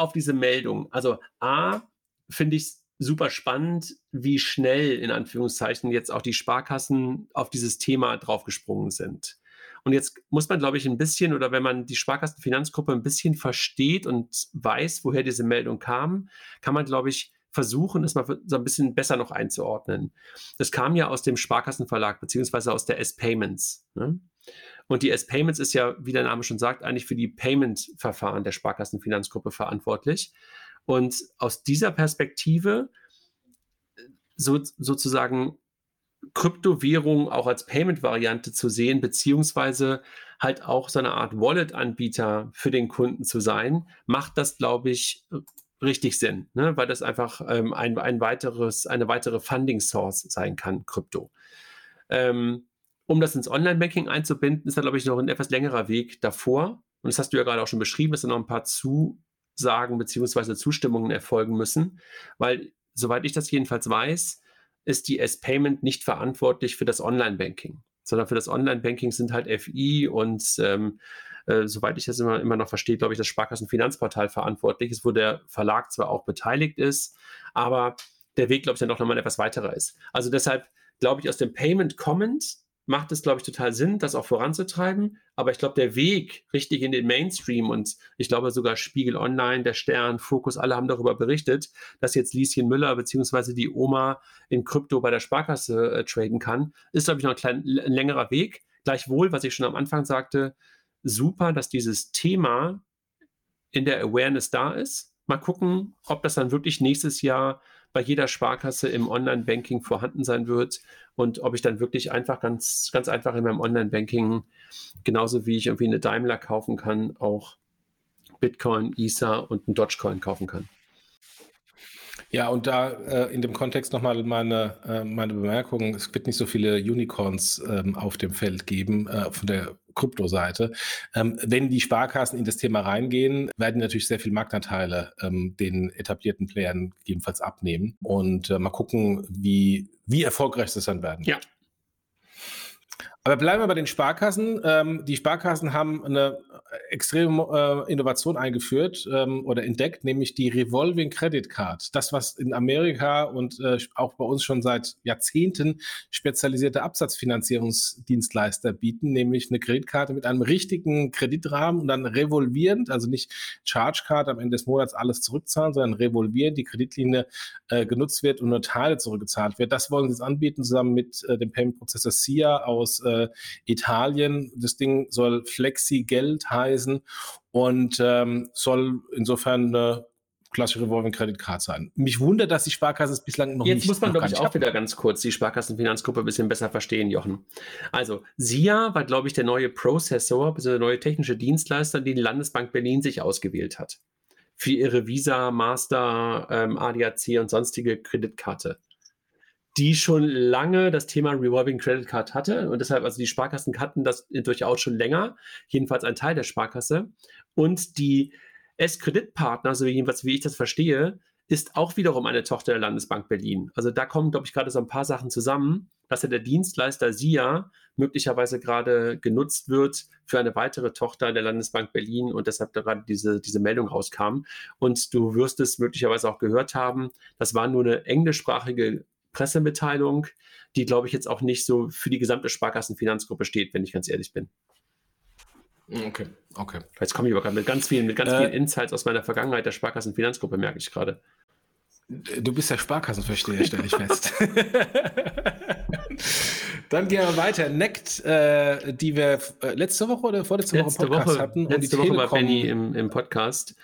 auf diese Meldung. Also A, finde ich es super spannend, wie schnell in Anführungszeichen jetzt auch die Sparkassen auf dieses Thema draufgesprungen sind. Und jetzt muss man, glaube ich, ein bisschen oder wenn man die Sparkassenfinanzgruppe ein bisschen versteht und weiß, woher diese Meldung kam, kann man, glaube ich, versuchen, es mal so ein bisschen besser noch einzuordnen. Das kam ja aus dem Sparkassenverlag beziehungsweise aus der S-Payments. Ne? Und die S-Payments ist ja, wie der Name schon sagt, eigentlich für die Payment-Verfahren der Sparkassenfinanzgruppe verantwortlich. Und aus dieser Perspektive so, sozusagen Kryptowährung auch als Payment-Variante zu sehen, beziehungsweise halt auch so eine Art Wallet-Anbieter für den Kunden zu sein, macht das, glaube ich, richtig Sinn, ne? weil das einfach ähm, ein, ein weiteres, eine weitere Funding-Source sein kann, Krypto. Ähm, um das ins Online-Banking einzubinden, ist da, glaube ich, noch ein etwas längerer Weg davor. Und das hast du ja gerade auch schon beschrieben, dass da noch ein paar Zusagen bzw. Zustimmungen erfolgen müssen, weil, soweit ich das jedenfalls weiß, ist die S-Payment nicht verantwortlich für das Online-Banking, sondern für das Online-Banking sind halt FI und ähm, äh, soweit ich das immer, immer noch verstehe, glaube ich, das Sparkassenfinanzportal verantwortlich ist, wo der Verlag zwar auch beteiligt ist, aber der Weg, glaube ich, dann doch nochmal etwas weiterer ist. Also deshalb glaube ich, aus dem Payment kommend macht es, glaube ich, total Sinn, das auch voranzutreiben. Aber ich glaube, der Weg richtig in den Mainstream und ich glaube sogar Spiegel Online, der Stern, Fokus, alle haben darüber berichtet, dass jetzt Lieschen Müller bzw. die Oma in Krypto bei der Sparkasse äh, traden kann, ist, glaube ich, noch ein, klein, ein längerer Weg. Gleichwohl, was ich schon am Anfang sagte, super, dass dieses Thema in der Awareness da ist. Mal gucken, ob das dann wirklich nächstes Jahr bei jeder Sparkasse im Online-Banking vorhanden sein wird und ob ich dann wirklich einfach ganz, ganz einfach in meinem Online-Banking, genauso wie ich irgendwie eine Daimler kaufen kann, auch Bitcoin, Ether und ein Dogecoin kaufen kann. Ja, und da äh, in dem Kontext nochmal meine, äh, meine Bemerkung, es wird nicht so viele Unicorns ähm, auf dem Feld geben äh, von der Kryptoseite. Ähm, wenn die Sparkassen in das Thema reingehen, werden natürlich sehr viele Marktanteile ähm, den etablierten Playern gegebenenfalls abnehmen und äh, mal gucken, wie, wie erfolgreich das dann werden. Ja, aber bleiben wir bei den Sparkassen. Ähm, die Sparkassen haben eine extreme äh, Innovation eingeführt ähm, oder entdeckt, nämlich die Revolving Credit Card. Das, was in Amerika und äh, auch bei uns schon seit Jahrzehnten spezialisierte Absatzfinanzierungsdienstleister bieten, nämlich eine Kreditkarte mit einem richtigen Kreditrahmen und dann revolvierend, also nicht Charge Card am Ende des Monats alles zurückzahlen, sondern revolvierend die Kreditlinie äh, genutzt wird und nur Teile zurückgezahlt wird. Das wollen sie jetzt anbieten zusammen mit äh, dem Payment Prozessor SIA aus äh, Italien. Das Ding soll Flexi-Geld heißen und ähm, soll insofern eine klassische Revolving Credit Card sein. Mich wundert, dass die Sparkasse es bislang noch Jetzt nicht Jetzt muss man, glaube ich, auch wieder ganz kurz die Sparkassenfinanzgruppe ein bisschen besser verstehen, Jochen. Also, SIA war, glaube ich, der neue Prozessor, also der neue technische Dienstleister, den die Landesbank Berlin sich ausgewählt hat. Für ihre Visa, Master, ähm, ADAC und sonstige Kreditkarte die schon lange das Thema Revolving Credit Card hatte und deshalb, also die Sparkassen hatten das durchaus schon länger, jedenfalls ein Teil der Sparkasse. Und die S-Kreditpartner, so jedenfalls wie ich das verstehe, ist auch wiederum eine Tochter der Landesbank Berlin. Also da kommen, glaube ich, gerade so ein paar Sachen zusammen, dass ja der Dienstleister SIA möglicherweise gerade genutzt wird für eine weitere Tochter der Landesbank Berlin und deshalb gerade diese, diese Meldung rauskam. Und du wirst es möglicherweise auch gehört haben, das war nur eine englischsprachige Pressemitteilung, die, glaube ich, jetzt auch nicht so für die gesamte Sparkassenfinanzgruppe steht, wenn ich ganz ehrlich bin. Okay, okay. Jetzt komme ich aber gerade mit ganz vielen, mit ganz äh, vielen Insights aus meiner Vergangenheit der Sparkassenfinanzgruppe, merke ich gerade. Du bist ja Sparkassenversteher, stelle ich fest. Dann gehen wir weiter. Nect, äh, die wir äh, letzte Woche oder vorletzte letzte Woche Podcast Woche, hatten. Letzte Woche war Benny im, im Podcast.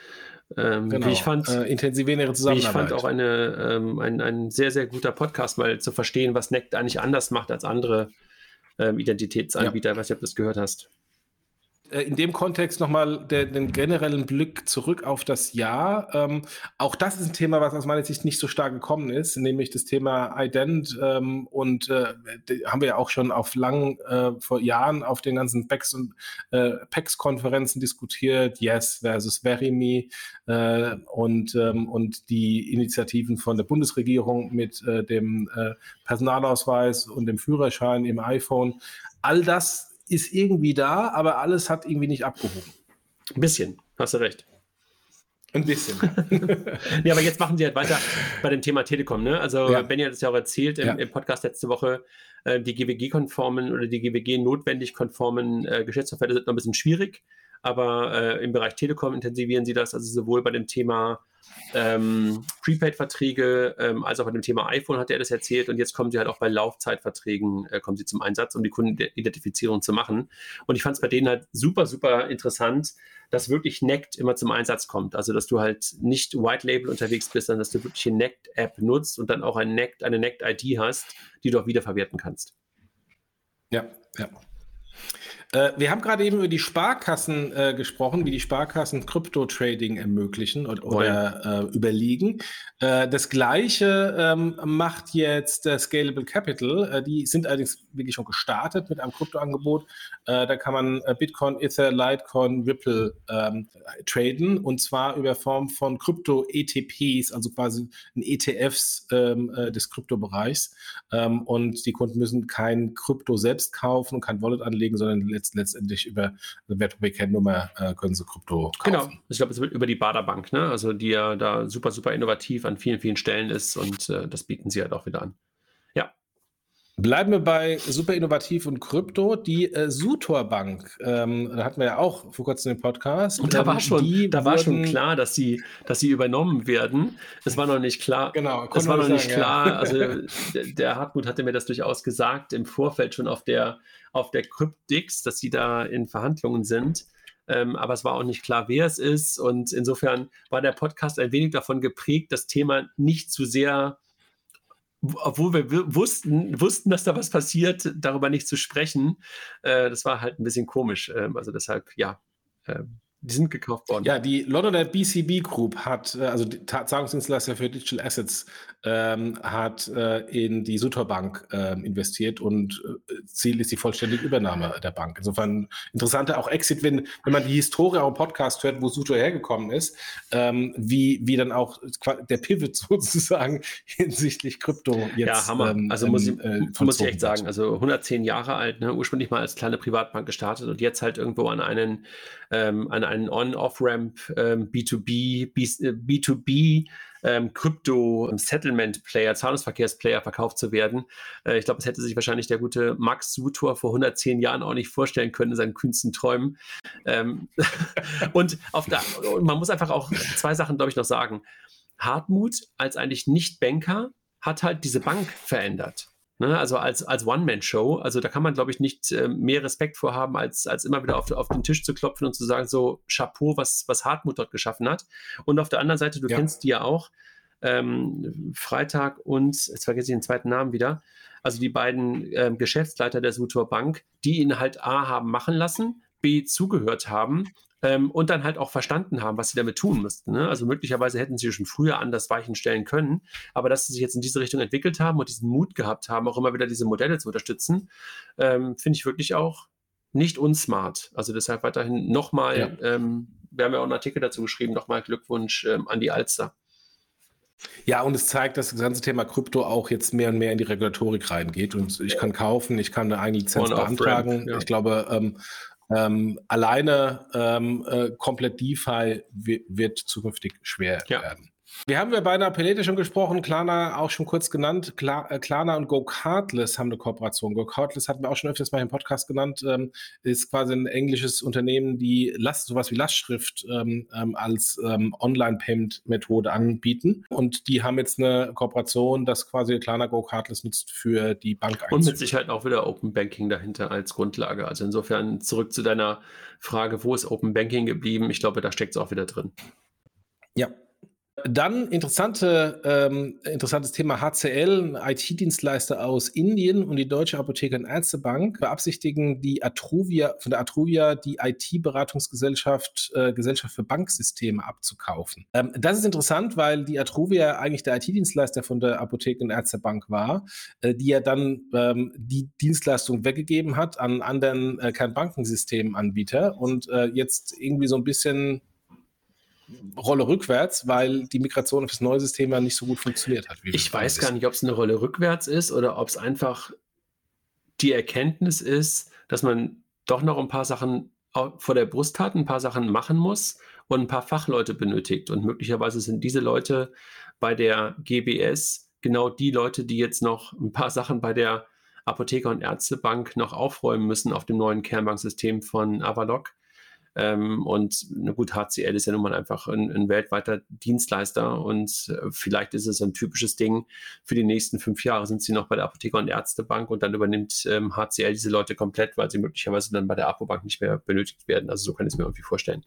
Ähm, genau. Wie ich fand, äh, intensivieren ihre Zusammenarbeit. Wie ich fand auch eine, ähm, ein, ein sehr, sehr guter Podcast, mal zu verstehen, was Nect eigentlich anders macht als andere ähm, Identitätsanbieter. Ja. Ich weiß nicht, ob du das gehört hast. Äh, in dem Kontext nochmal den generellen Blick zurück auf das Jahr. Ähm, auch das ist ein Thema, was aus meiner Sicht nicht so stark gekommen ist, nämlich das Thema Ident. Ähm, und äh, haben wir ja auch schon auf lang, äh, vor Jahren auf den ganzen PEX und äh, PEX-Konferenzen diskutiert, Yes versus Verimi äh, und, ähm, und die Initiativen von der Bundesregierung mit äh, dem äh, Personalausweis und dem Führerschein im iPhone. All das ist irgendwie da, aber alles hat irgendwie nicht abgehoben. Ein bisschen, hast du recht. Ein bisschen. ja, aber jetzt machen Sie halt weiter bei dem Thema Telekom. Ne? Also, ja. Benny hat es ja auch erzählt im, ja. im Podcast letzte Woche, äh, die GWG-konformen oder die GWG-notwendig konformen äh, Geschäftsverfälle sind noch ein bisschen schwierig, aber äh, im Bereich Telekom intensivieren Sie das, also sowohl bei dem Thema ähm, Prepaid-Verträge, ähm, als auch bei dem Thema iPhone hat er das erzählt und jetzt kommen sie halt auch bei Laufzeitverträgen, äh, kommen sie zum Einsatz, um die Kundenidentifizierung zu machen. Und ich fand es bei denen halt super, super interessant, dass wirklich NECT immer zum Einsatz kommt. Also, dass du halt nicht White Label unterwegs bist, sondern dass du wirklich eine NECT-App nutzt und dann auch ein NECT, eine NECT-ID hast, die du auch wiederverwerten kannst. Ja, ja. Äh, wir haben gerade eben über die Sparkassen äh, gesprochen, wie die Sparkassen Krypto-Trading ermöglichen oder, oder äh, überliegen. Äh, das gleiche ähm, macht jetzt Scalable Capital. Äh, die sind allerdings wirklich schon gestartet mit einem Kryptoangebot. Äh, da kann man Bitcoin, Ether, Litecoin, Ripple ähm, traden und zwar über Form von Krypto-ETPs, also quasi ETFs ähm, des Kryptobereichs. Ähm, und die Kunden müssen kein Krypto selbst kaufen und kein Wallet anlegen, sondern letzt, letztendlich über eine Wertpapierkennnummer äh, können sie Krypto kaufen. Genau, ich glaube, es wird über die Baderbank, ne? also die ja da super, super innovativ an vielen, vielen Stellen ist und äh, das bieten sie halt auch wieder an. Bleiben wir bei super innovativ und Krypto. Die äh, Sutor Bank, ähm, da hatten wir ja auch vor kurzem den Podcast. Und da war ähm, schon, da war schon klar, dass sie, dass sie übernommen werden. Es war noch nicht klar. Genau, es war noch sagen, nicht klar. Ja. Also der Hartmut hatte mir das durchaus gesagt im Vorfeld schon auf der auf der Cryptix, dass sie da in Verhandlungen sind. Ähm, aber es war auch nicht klar, wer es ist. Und insofern war der Podcast ein wenig davon geprägt, das Thema nicht zu sehr obwohl wir wussten, wussten, dass da was passiert, darüber nicht zu sprechen. Äh, das war halt ein bisschen komisch. Ähm, also deshalb, ja, ähm, die sind gekauft worden. Ja, die Londoner BCB Group hat, äh, also die Zahlungsdienstleister für Digital Assets, ähm, hat äh, in die Sutor Bank ähm, investiert und äh, Ziel ist die vollständige Übernahme der Bank. Insofern interessanter auch Exit, wenn, wenn man die Historie auch im Podcast hört, wo Sutor hergekommen ist, ähm, wie, wie dann auch der Pivot sozusagen hinsichtlich Krypto jetzt. Ja, Hammer. Ähm, also muss, ich, äh, muss ich echt sagen, also 110 Jahre alt, ne? ursprünglich mal als kleine Privatbank gestartet und jetzt halt irgendwo an einen, ähm, an einen On-Off-Ramp ähm, B2B, B, B2B ähm, Krypto-Settlement-Player, Zahlungsverkehrsplayer verkauft zu werden. Äh, ich glaube, das hätte sich wahrscheinlich der gute Max Sutor vor 110 Jahren auch nicht vorstellen können in seinen kühnsten Träumen. Ähm, und, auf der, und man muss einfach auch zwei Sachen, glaube ich, noch sagen. Hartmut als eigentlich Nicht-Banker hat halt diese Bank verändert. Ne, also als, als One-Man-Show. Also da kann man, glaube ich, nicht äh, mehr Respekt vorhaben, als, als immer wieder auf, auf den Tisch zu klopfen und zu sagen, so Chapeau, was, was Hartmut dort geschaffen hat. Und auf der anderen Seite, du ja. kennst die ja auch, ähm, Freitag und, jetzt vergesse ich den zweiten Namen wieder, also die beiden ähm, Geschäftsleiter der Sutor Bank, die ihn halt A haben machen lassen, B zugehört haben ähm, und dann halt auch verstanden haben, was sie damit tun müssten. Ne? Also möglicherweise hätten sie schon früher anders Weichen stellen können, aber dass sie sich jetzt in diese Richtung entwickelt haben und diesen Mut gehabt haben, auch immer wieder diese Modelle zu unterstützen, ähm, finde ich wirklich auch nicht unsmart. Also deshalb weiterhin nochmal, ja. ähm, wir haben ja auch einen Artikel dazu geschrieben, nochmal Glückwunsch ähm, an die Alster. Ja, und es zeigt, dass das ganze Thema Krypto auch jetzt mehr und mehr in die Regulatorik reingeht. Und ich kann kaufen, ich kann eine eigene Lizenz beantragen. Ja. Ich glaube, ähm, ähm, alleine ähm, äh, komplett DeFi wird zukünftig schwer ja. werden. Wir haben ja bei einer Pelete schon gesprochen, Klarna auch schon kurz genannt. Klar, äh, Klarna und GoCardless haben eine Kooperation. GoCardless hatten wir auch schon öfters mal im Podcast genannt, ähm, ist quasi ein englisches Unternehmen, die Last, sowas wie Lastschrift ähm, ähm, als ähm, Online-Payment-Methode anbieten. Und die haben jetzt eine Kooperation, dass quasi Klarna GoCardless nutzt für die Bank. Und mit Sicherheit auch wieder Open Banking dahinter als Grundlage. Also insofern zurück zu deiner Frage, wo ist Open Banking geblieben? Ich glaube, da steckt es auch wieder drin. Ja, Dann interessante, ähm, interessantes Thema HCL, IT-Dienstleister aus Indien und die Deutsche Apotheker und Ärztebank beabsichtigen die Atruvia, von der Atruvia die IT-Beratungsgesellschaft äh, Gesellschaft für Banksysteme abzukaufen. Ähm, das ist interessant, weil die Atruvia eigentlich der IT-Dienstleister von der Apotheken und Ärztebank war, äh, die ja dann ähm, die Dienstleistung weggegeben hat an anderen äh, Kernbankensystemanbieter und äh, jetzt irgendwie so ein bisschen Rolle rückwärts, weil die Migration auf das neue System ja nicht so gut funktioniert hat. ich weiß gar nicht, ob es eine Rolle rückwärts ist oder ob es einfach die Erkenntnis ist, dass man doch noch ein paar Sachen vor der Brust hat, ein paar Sachen machen muss und ein paar Fachleute benötigt. Und möglicherweise sind diese Leute bei der GBS genau die Leute, die jetzt noch ein paar Sachen bei der Apotheker- und Ärztebank noch aufräumen müssen auf dem neuen Kernbanksystem von Avalok. Ähm, und na gut, HCL ist ja nun mal einfach ein, ein weltweiter Dienstleister und äh, vielleicht ist es ein typisches Ding. Für die nächsten fünf Jahre sind sie noch bei der Apotheker- und Ärztebank und dann übernimmt ähm, HCL diese Leute komplett, weil sie möglicherweise dann bei der Apobank nicht mehr benötigt werden. Also so kann ich es mir irgendwie vorstellen.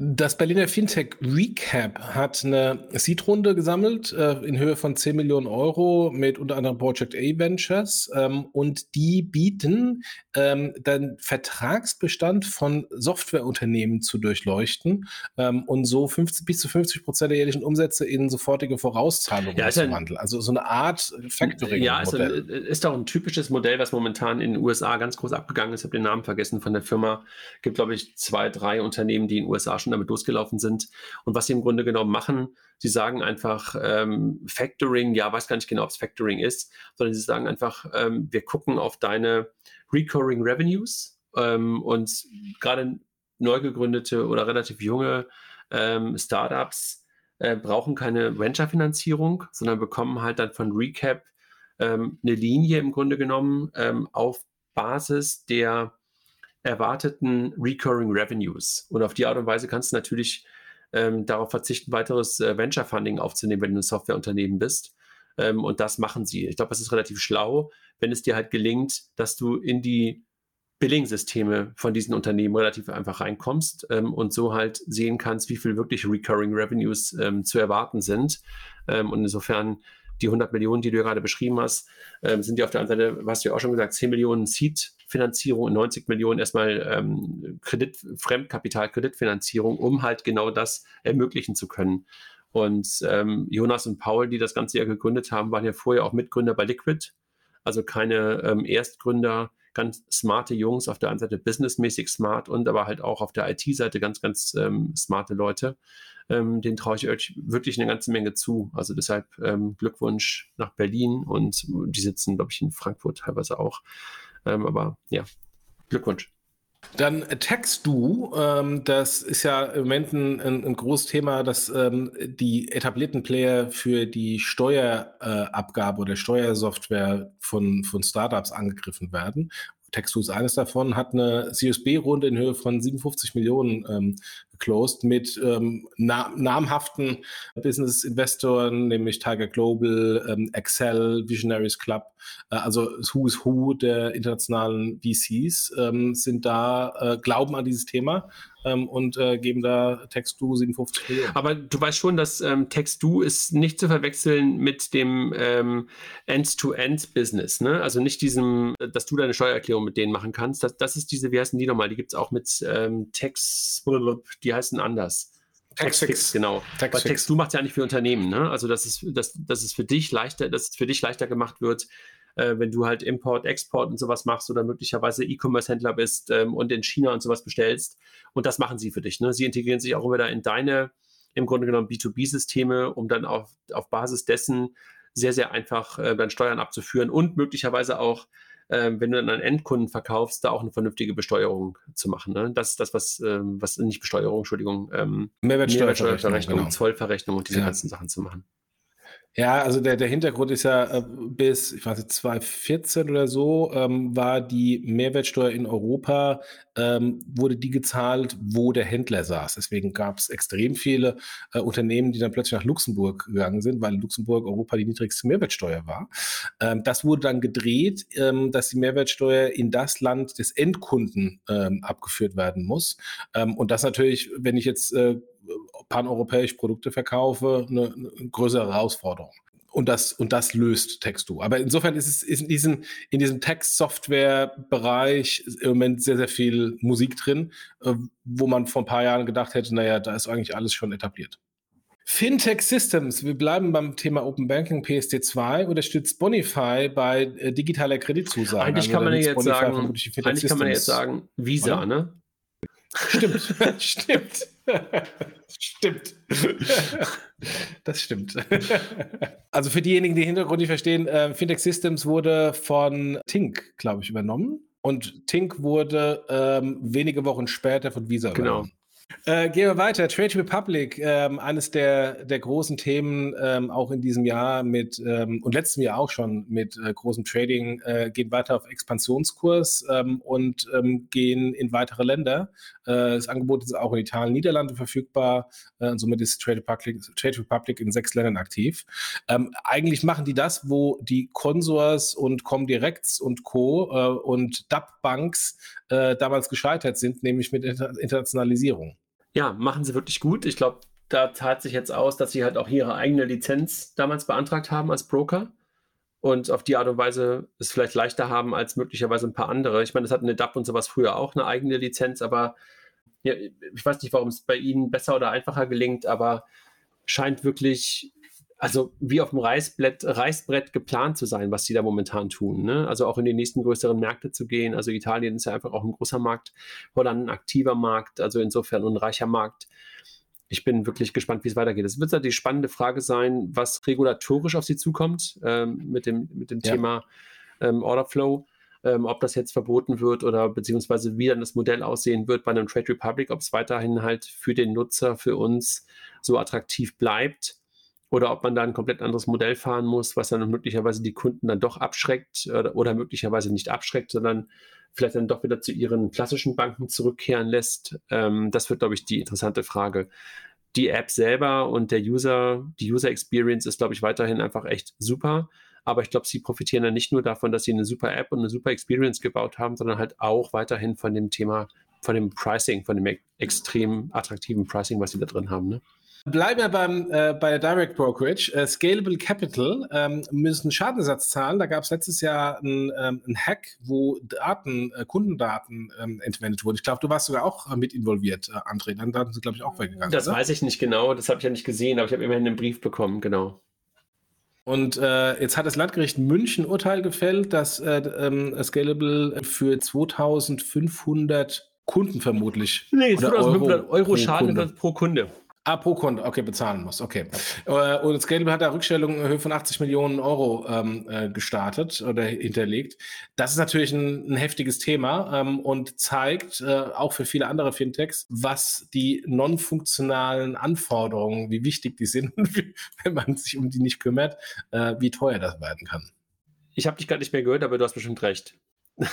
Das Berliner Fintech Recap hat eine Seed-Runde gesammelt äh, in Höhe von 10 Millionen Euro mit unter anderem Project A Ventures ähm, und die bieten ähm, den Vertragsbestand von Softwareunternehmen zu durchleuchten ähm, und so 50, bis zu 50 Prozent der jährlichen Umsätze in sofortige Vorauszahlungen ja, zu wandeln. Also so eine Art Factoring. Ja, ist, ein, ist auch ein typisches Modell, was momentan in den USA ganz groß abgegangen ist. Ich habe den Namen vergessen von der Firma. Es gibt, glaube ich, zwei, drei Unternehmen, die in den USA schon schon damit losgelaufen sind. Und was sie im Grunde genommen machen, sie sagen einfach ähm, Factoring, ja, weiß gar nicht genau, ob es Factoring ist, sondern sie sagen einfach, ähm, wir gucken auf deine Recurring Revenues ähm, und gerade neu gegründete oder relativ junge ähm, Startups äh, brauchen keine Venture-Finanzierung, sondern bekommen halt dann von Recap ähm, eine Linie im Grunde genommen ähm, auf Basis der erwarteten Recurring Revenues. Und auf die Art und Weise kannst du natürlich ähm, darauf verzichten, weiteres äh, Venture Funding aufzunehmen, wenn du ein Softwareunternehmen bist. Ähm, und das machen sie. Ich glaube, das ist relativ schlau, wenn es dir halt gelingt, dass du in die Billing-Systeme von diesen Unternehmen relativ einfach reinkommst ähm, und so halt sehen kannst, wie viel wirklich Recurring Revenues ähm, zu erwarten sind. Ähm, und insofern die 100 Millionen, die du gerade beschrieben hast, ähm, sind ja auf der anderen Seite, was du ja auch schon gesagt, 10 Millionen Seed Finanzierung und 90 Millionen erstmal ähm, Kredit, Fremdkapital, Kreditfinanzierung, um halt genau das ermöglichen zu können. Und ähm, Jonas und Paul, die das Ganze ja gegründet haben, waren ja vorher auch Mitgründer bei Liquid. Also keine ähm, Erstgründer, ganz smarte Jungs, auf der einen Seite businessmäßig smart und aber halt auch auf der IT-Seite ganz, ganz ähm, smarte Leute. Ähm, den traue ich euch wirklich eine ganze Menge zu. Also deshalb ähm, Glückwunsch nach Berlin und die sitzen, glaube ich, in Frankfurt teilweise auch. Ähm, aber ja, Glückwunsch. Dann TextDo, ähm, das ist ja im Moment ein, ein großes Thema, dass ähm, die etablierten Player für die Steuerabgabe äh, oder Steuersoftware von, von Startups angegriffen werden. TextDo ist eines davon, hat eine CSB-Runde in Höhe von 57 Millionen ähm, geclosed mit ähm, na namhaften Business-Investoren, nämlich Tiger Global, ähm, Excel, Visionaries Club, äh, also Who is Who der internationalen VCs ähm, sind da, äh, glauben an dieses Thema ähm, und äh, geben da Textu 57 Millionen. Aber du weißt schon, dass ähm, Textu ist nicht zu verwechseln mit dem ähm, End-to-End-Business, ne? Also nicht diesem, dass du deine Steuererklärung mit denen machen kannst. Das, das ist diese, wie heißen die nochmal? Die gibt es auch mit ähm, Text, die heißen anders. Textfix, genau. Text Weil Textu macht es ja nicht für Unternehmen, ne? Also dass es, dass, dass es für dich leichter, dass es für dich leichter gemacht wird, äh, wenn du halt Import, Export und sowas machst oder möglicherweise E-Commerce-Händler bist ähm, und in China und sowas bestellst. Und das machen sie für dich. Ne? Sie integrieren sich auch wieder in deine, im Grunde genommen B2B-Systeme, um dann auf, auf Basis dessen sehr, sehr einfach äh, dann Steuern abzuführen und möglicherweise auch ähm, wenn du dann an Endkunden verkaufst, da auch eine vernünftige Besteuerung zu machen. Ne? Das ist das, was, ähm, was nicht Besteuerung, Entschuldigung, ähm, Mehrwertsteuerverrechnung, Mehrwertsteuerverrechnung genau. Zollverrechnung und diese ja. ganzen Sachen zu machen. Ja, also der, der Hintergrund ist ja, äh, bis, ich weiß nicht, 2014 oder so, ähm, war die Mehrwertsteuer in Europa, ähm, wurde die gezahlt, wo der Händler saß. Deswegen gab es extrem viele äh, Unternehmen, die dann plötzlich nach Luxemburg gegangen sind, weil Luxemburg Europa die niedrigste Mehrwertsteuer war. Ähm, das wurde dann gedreht, ähm, dass die Mehrwertsteuer in das Land des Endkunden ähm, abgeführt werden muss. Ähm, und das natürlich, wenn ich jetzt äh, paneuropäisch Produkte verkaufe, eine, eine größere Herausforderung und das, und das löst Textu. Aber insofern ist es ist in diesem, in diesem Text-Software-Bereich im Moment sehr, sehr viel Musik drin, äh, wo man vor ein paar Jahren gedacht hätte, naja, da ist eigentlich alles schon etabliert. Fintech Systems, wir bleiben beim Thema Open Banking PSD2, unterstützt Bonify bei äh, digitaler Kreditzusage. Eigentlich also, kann man ja jetzt sagen, eigentlich kann man jetzt sagen, Visa, Oder? ne? Stimmt, stimmt. Stimmt. das stimmt. also für diejenigen, die den Hintergrund nicht verstehen, äh, Fintech Systems wurde von Tink, glaube ich, übernommen. Und Tink wurde ähm, wenige Wochen später von Visa genau. übernommen. Äh, gehen wir weiter. Trade Republic, ähm, eines der, der großen Themen, ähm, auch in diesem Jahr mit ähm, und letztem Jahr auch schon mit äh, großem Trading, äh, gehen weiter auf Expansionskurs ähm, und ähm, gehen in weitere Länder. Äh, das Angebot ist auch in Italien, Niederlande verfügbar äh, und somit ist Trade Republic, Trade Republic in sechs Ländern aktiv. Ähm, eigentlich machen die das, wo die Consors und Comdirects und Co. Äh, und DAP Banks damals gescheitert sind, nämlich mit Inter Internationalisierung. Ja, machen sie wirklich gut. Ich glaube, da tat sich jetzt aus, dass sie halt auch ihre eigene Lizenz damals beantragt haben als Broker und auf die Art und Weise es vielleicht leichter haben als möglicherweise ein paar andere. Ich meine, das hat eine DAP und sowas früher auch eine eigene Lizenz, aber ja, ich weiß nicht, warum es bei ihnen besser oder einfacher gelingt, aber scheint wirklich, also wie auf dem Reißbrett, Reißbrett geplant zu sein, was sie da momentan tun. Ne? Also auch in die nächsten größeren Märkte zu gehen. Also Italien ist ja einfach auch ein großer Markt, Holland ein aktiver Markt, also insofern ein reicher Markt ich bin wirklich gespannt, wie es weitergeht. Es wird ja die spannende Frage sein, was regulatorisch auf Sie zukommt ähm, mit dem, mit dem ja. Thema ähm, Orderflow. Ähm, ob das jetzt verboten wird oder beziehungsweise wie dann das Modell aussehen wird bei einem Trade Republic, ob es weiterhin halt für den Nutzer, für uns so attraktiv bleibt oder ob man da ein komplett anderes Modell fahren muss, was dann möglicherweise die Kunden dann doch abschreckt oder, oder möglicherweise nicht abschreckt, sondern vielleicht dann doch wieder zu ihren klassischen Banken zurückkehren lässt. Ähm, das wird, glaube ich, die interessante Frage. Die App selber und der User, die User Experience ist, glaube ich, weiterhin einfach echt super. Aber ich glaube, sie profitieren dann nicht nur davon, dass sie eine super App und eine super Experience gebaut haben, sondern halt auch weiterhin von dem Thema, von dem Pricing, von dem extrem attraktiven Pricing, was sie da drin haben. Ne? Bleiben wir beim, äh, bei der Direct Brokerage. Äh, Scalable Capital ähm, müssen Schadenersatz zahlen. Da gab es letztes Jahr einen ähm, Hack, wo Daten, äh, Kundendaten ähm, entwendet wurden. Ich glaube, du warst sogar auch äh, mit involviert, äh, André. Dann Daten sind, glaube ich, auch weggegangen. Das oder? weiß ich nicht genau. Das habe ich ja nicht gesehen, aber ich habe immerhin einen Brief bekommen, genau. Und äh, jetzt hat das Landgericht München Urteil gefällt, dass äh, ähm, Scalable für 2500 Kunden vermutlich. Nee, 2500 Euro, Euro Schaden Kunde. pro Kunde. Ah, pro Kunde, okay, bezahlen muss, okay. Äh, und Scalable hat da Rückstellungen in Höhe von 80 Millionen Euro ähm, äh, gestartet oder hinterlegt. Das ist natürlich ein, ein heftiges Thema ähm, und zeigt äh, auch für viele andere Fintechs, was die non-funktionalen Anforderungen, wie wichtig die sind, wenn man sich um die nicht kümmert, äh, wie teuer das werden kann. Ich habe dich gerade nicht mehr gehört, aber du hast bestimmt recht.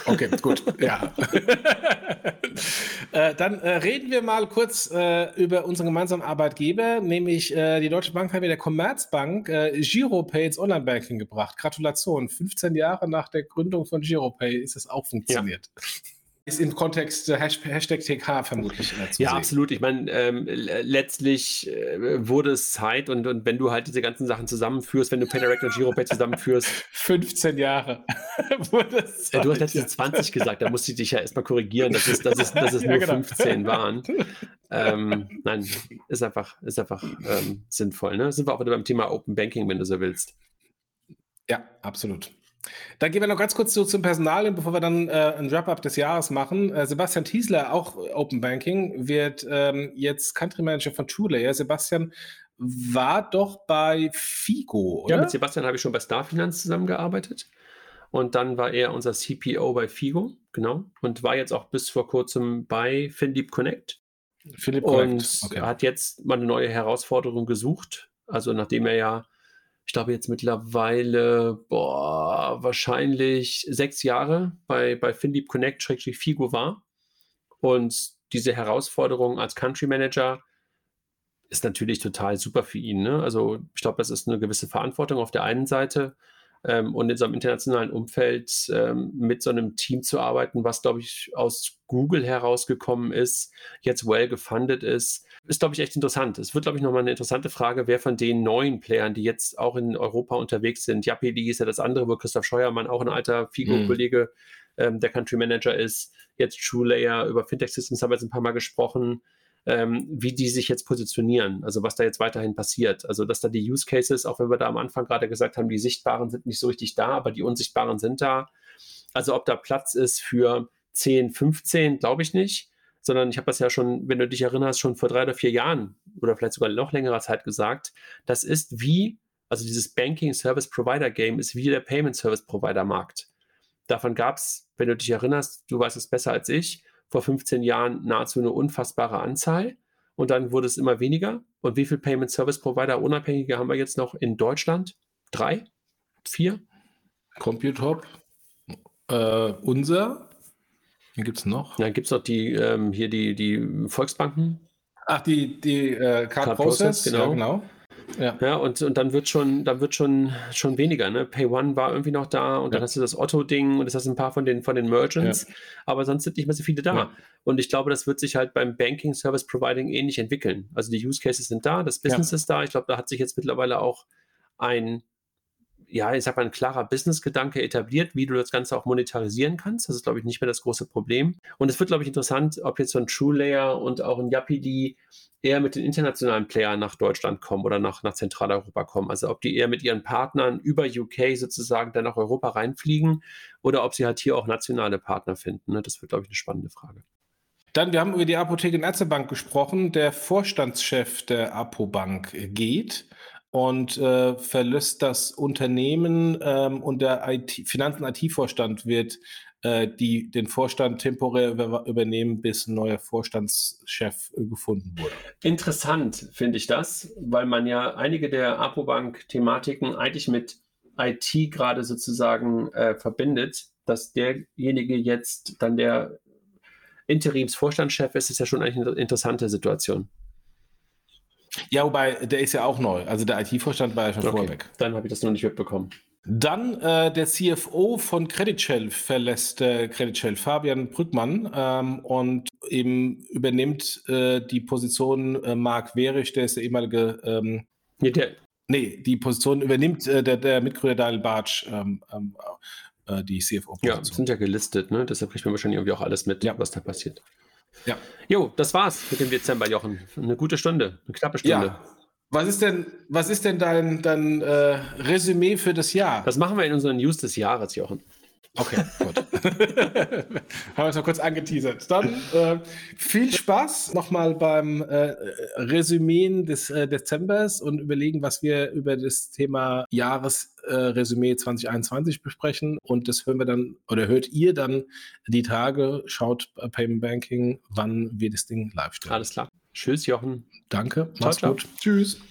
Okay, gut, ja. äh, dann äh, reden wir mal kurz äh, über unseren gemeinsamen Arbeitgeber, nämlich äh, die Deutsche Bank hat mit der Commerzbank äh, Giropay ins Online-Banking gebracht. Gratulation, 15 Jahre nach der Gründung von Giropay ist es auch funktioniert. Ja ist im Kontext äh, Hashtag TK vermutlich Ja, sehen. absolut. Ich meine, ähm, letztlich äh, wurde es Zeit und, und wenn du halt diese ganzen Sachen zusammenführst, wenn du PayDirect und GiroPay zusammenführst. 15 Jahre wurde es Zeit, Du hast letztens ja. 20 gesagt, da musste ich dich ja erstmal korrigieren, dass es, dass es, dass es ja, nur genau. 15 waren. Ähm, nein, ist einfach, ist einfach ähm, sinnvoll. Ne? Sind wir auch wieder beim Thema Open Banking, wenn du so willst. Ja, absolut. Dann gehen wir noch ganz kurz so zum Personal, bevor wir dann äh, ein Wrap-up des Jahres machen. Äh, Sebastian Tiesler, auch Open Banking, wird ähm, jetzt Country Manager von TrueLayer. Sebastian war doch bei Figo, oder? Ja, mit Sebastian habe ich schon bei Starfinance zusammengearbeitet. Und dann war er unser CPO bei Figo, genau. Und war jetzt auch bis vor kurzem bei FinDeep Connect. Philipp und okay. hat jetzt mal eine neue Herausforderung gesucht. Also nachdem er ja ich glaube jetzt mittlerweile, boah, wahrscheinlich sechs Jahre bei, bei FinDeep Connect, Figo war. Und diese Herausforderung als Country Manager ist natürlich total super für ihn. Ne? Also ich glaube, das ist eine gewisse Verantwortung auf der einen Seite. ähm, und in so einem internationalen Umfeld ähm, mit so einem Team zu arbeiten, was, glaube ich, aus Google herausgekommen ist, jetzt well gefundet ist, ist, glaube ich, echt interessant. Es wird, glaube ich, nochmal eine interessante Frage, wer von den neuen Playern, die jetzt auch in Europa unterwegs sind, Yappi ist ja das andere, wo Christoph Scheuermann auch ein alter FIGO-Kollege, mhm. ähm, der Country Manager ist, jetzt TrueLayer, über Fintech Systems haben wir jetzt ein paar Mal gesprochen, ähm, wie die sich jetzt positionieren, also was da jetzt weiterhin passiert. Also, dass da die Use Cases, auch wenn wir da am Anfang gerade gesagt haben, die sichtbaren sind nicht so richtig da, aber die unsichtbaren sind da. Also, ob da Platz ist für 10, 15, glaube ich nicht, sondern ich habe das ja schon, wenn du dich erinnerst, schon vor drei oder vier Jahren oder vielleicht sogar noch längerer Zeit gesagt, das ist wie, also dieses Banking Service Provider Game ist wie der Payment Service Provider Markt. Davon gab es, wenn du dich erinnerst, du weißt es besser als ich, vor 15 Jahren nahezu eine unfassbare Anzahl und dann wurde es immer weniger. Und wie viele Payment Service Provider Unabhängige haben wir jetzt noch in Deutschland? Drei? Vier? Computop, äh, unser. Wen gibt es noch? Dann gibt es noch die, ähm, hier die, die Volksbanken. Ach, die, die äh, Card, Card Process, Process, genau. Ja, genau. Ja, ja und, und dann wird schon, dann wird schon, schon weniger. Ne? Pay One war irgendwie noch da und ja. dann hast du das Otto-Ding und das hast ein paar von den, von den Merchants, ja. aber sonst sind nicht mehr so viele da. Und ich glaube, das wird sich halt beim Banking Service Providing ähnlich entwickeln. Also die Use Cases sind da, das Business ist da. Ich glaube, da hat sich jetzt mittlerweile auch ein ja, ich sag mal, ein klarer Business-Gedanke etabliert, wie du das Ganze auch monetarisieren kannst. Das ist, glaube ich, nicht mehr das große Problem. Und es wird, glaube ich, interessant, ob jetzt so ein TrueLayer und auch ein Yapidi eher mit den internationalen Playern nach Deutschland kommen oder nach, nach Zentraleuropa kommen. Also ob die eher mit ihren Partnern über UK sozusagen dann nach Europa reinfliegen oder ob sie halt hier auch nationale Partner finden. Ne? Das wird, glaube ich, eine spannende Frage. Dann, wir haben über die Apotheke Ärztebank gesprochen. Der Vorstandschef der Apobank geht und äh, verlässt das Unternehmen ähm, und der IT, Finanzen- IT-Vorstand wird äh, die, den Vorstand temporär über, übernehmen, bis ein neuer Vorstandschef äh, gefunden wurde. Interessant finde ich das, weil man ja einige der Apobank-Thematiken eigentlich mit IT gerade sozusagen äh, verbindet, dass derjenige jetzt dann der Interimsvorstandschef ist, ist ja schon eigentlich eine interessante Situation. Ja, wobei, der ist ja auch neu. Also der IT-Vorstand war ja schon okay. vorweg. Dann habe ich das noch nicht mitbekommen. Dann äh, der CFO von Credit Shell verlässt äh, Credit Shell, Fabian Brückmann, ähm, und eben übernimmt äh, die Position äh, Marc Werisch, der ist der ehemalige. Ähm, nee, der, nee, die Position übernimmt äh, der, der Mitgründer Daniel Bartsch ähm, ähm äh, die CFO-Position. Ja, sind ja gelistet, ne? Deshalb kriegt man wahrscheinlich irgendwie auch alles mit, ja. was da passiert. Ja. Jo, das war's mit dem Dezember, Jochen. Eine gute Stunde, eine knappe Stunde. Ja. Was ist denn, was ist denn dein, dein äh, Resümee für das Jahr? Das machen wir in unseren News des Jahres, Jochen. Okay, gut. Haben wir es mal kurz angeteasert. Dann äh, viel Spaß nochmal beim äh, Resümee des äh, Dezembers und überlegen, was wir über das Thema Jahresresümee äh, 2021 besprechen. Und das hören wir dann oder hört ihr dann die Tage. Schaut bei Payment Banking, wann wir das Ding live stellen. Alles klar. Tschüss, Jochen. Danke. Mach's ciao, ciao. gut. Tschüss.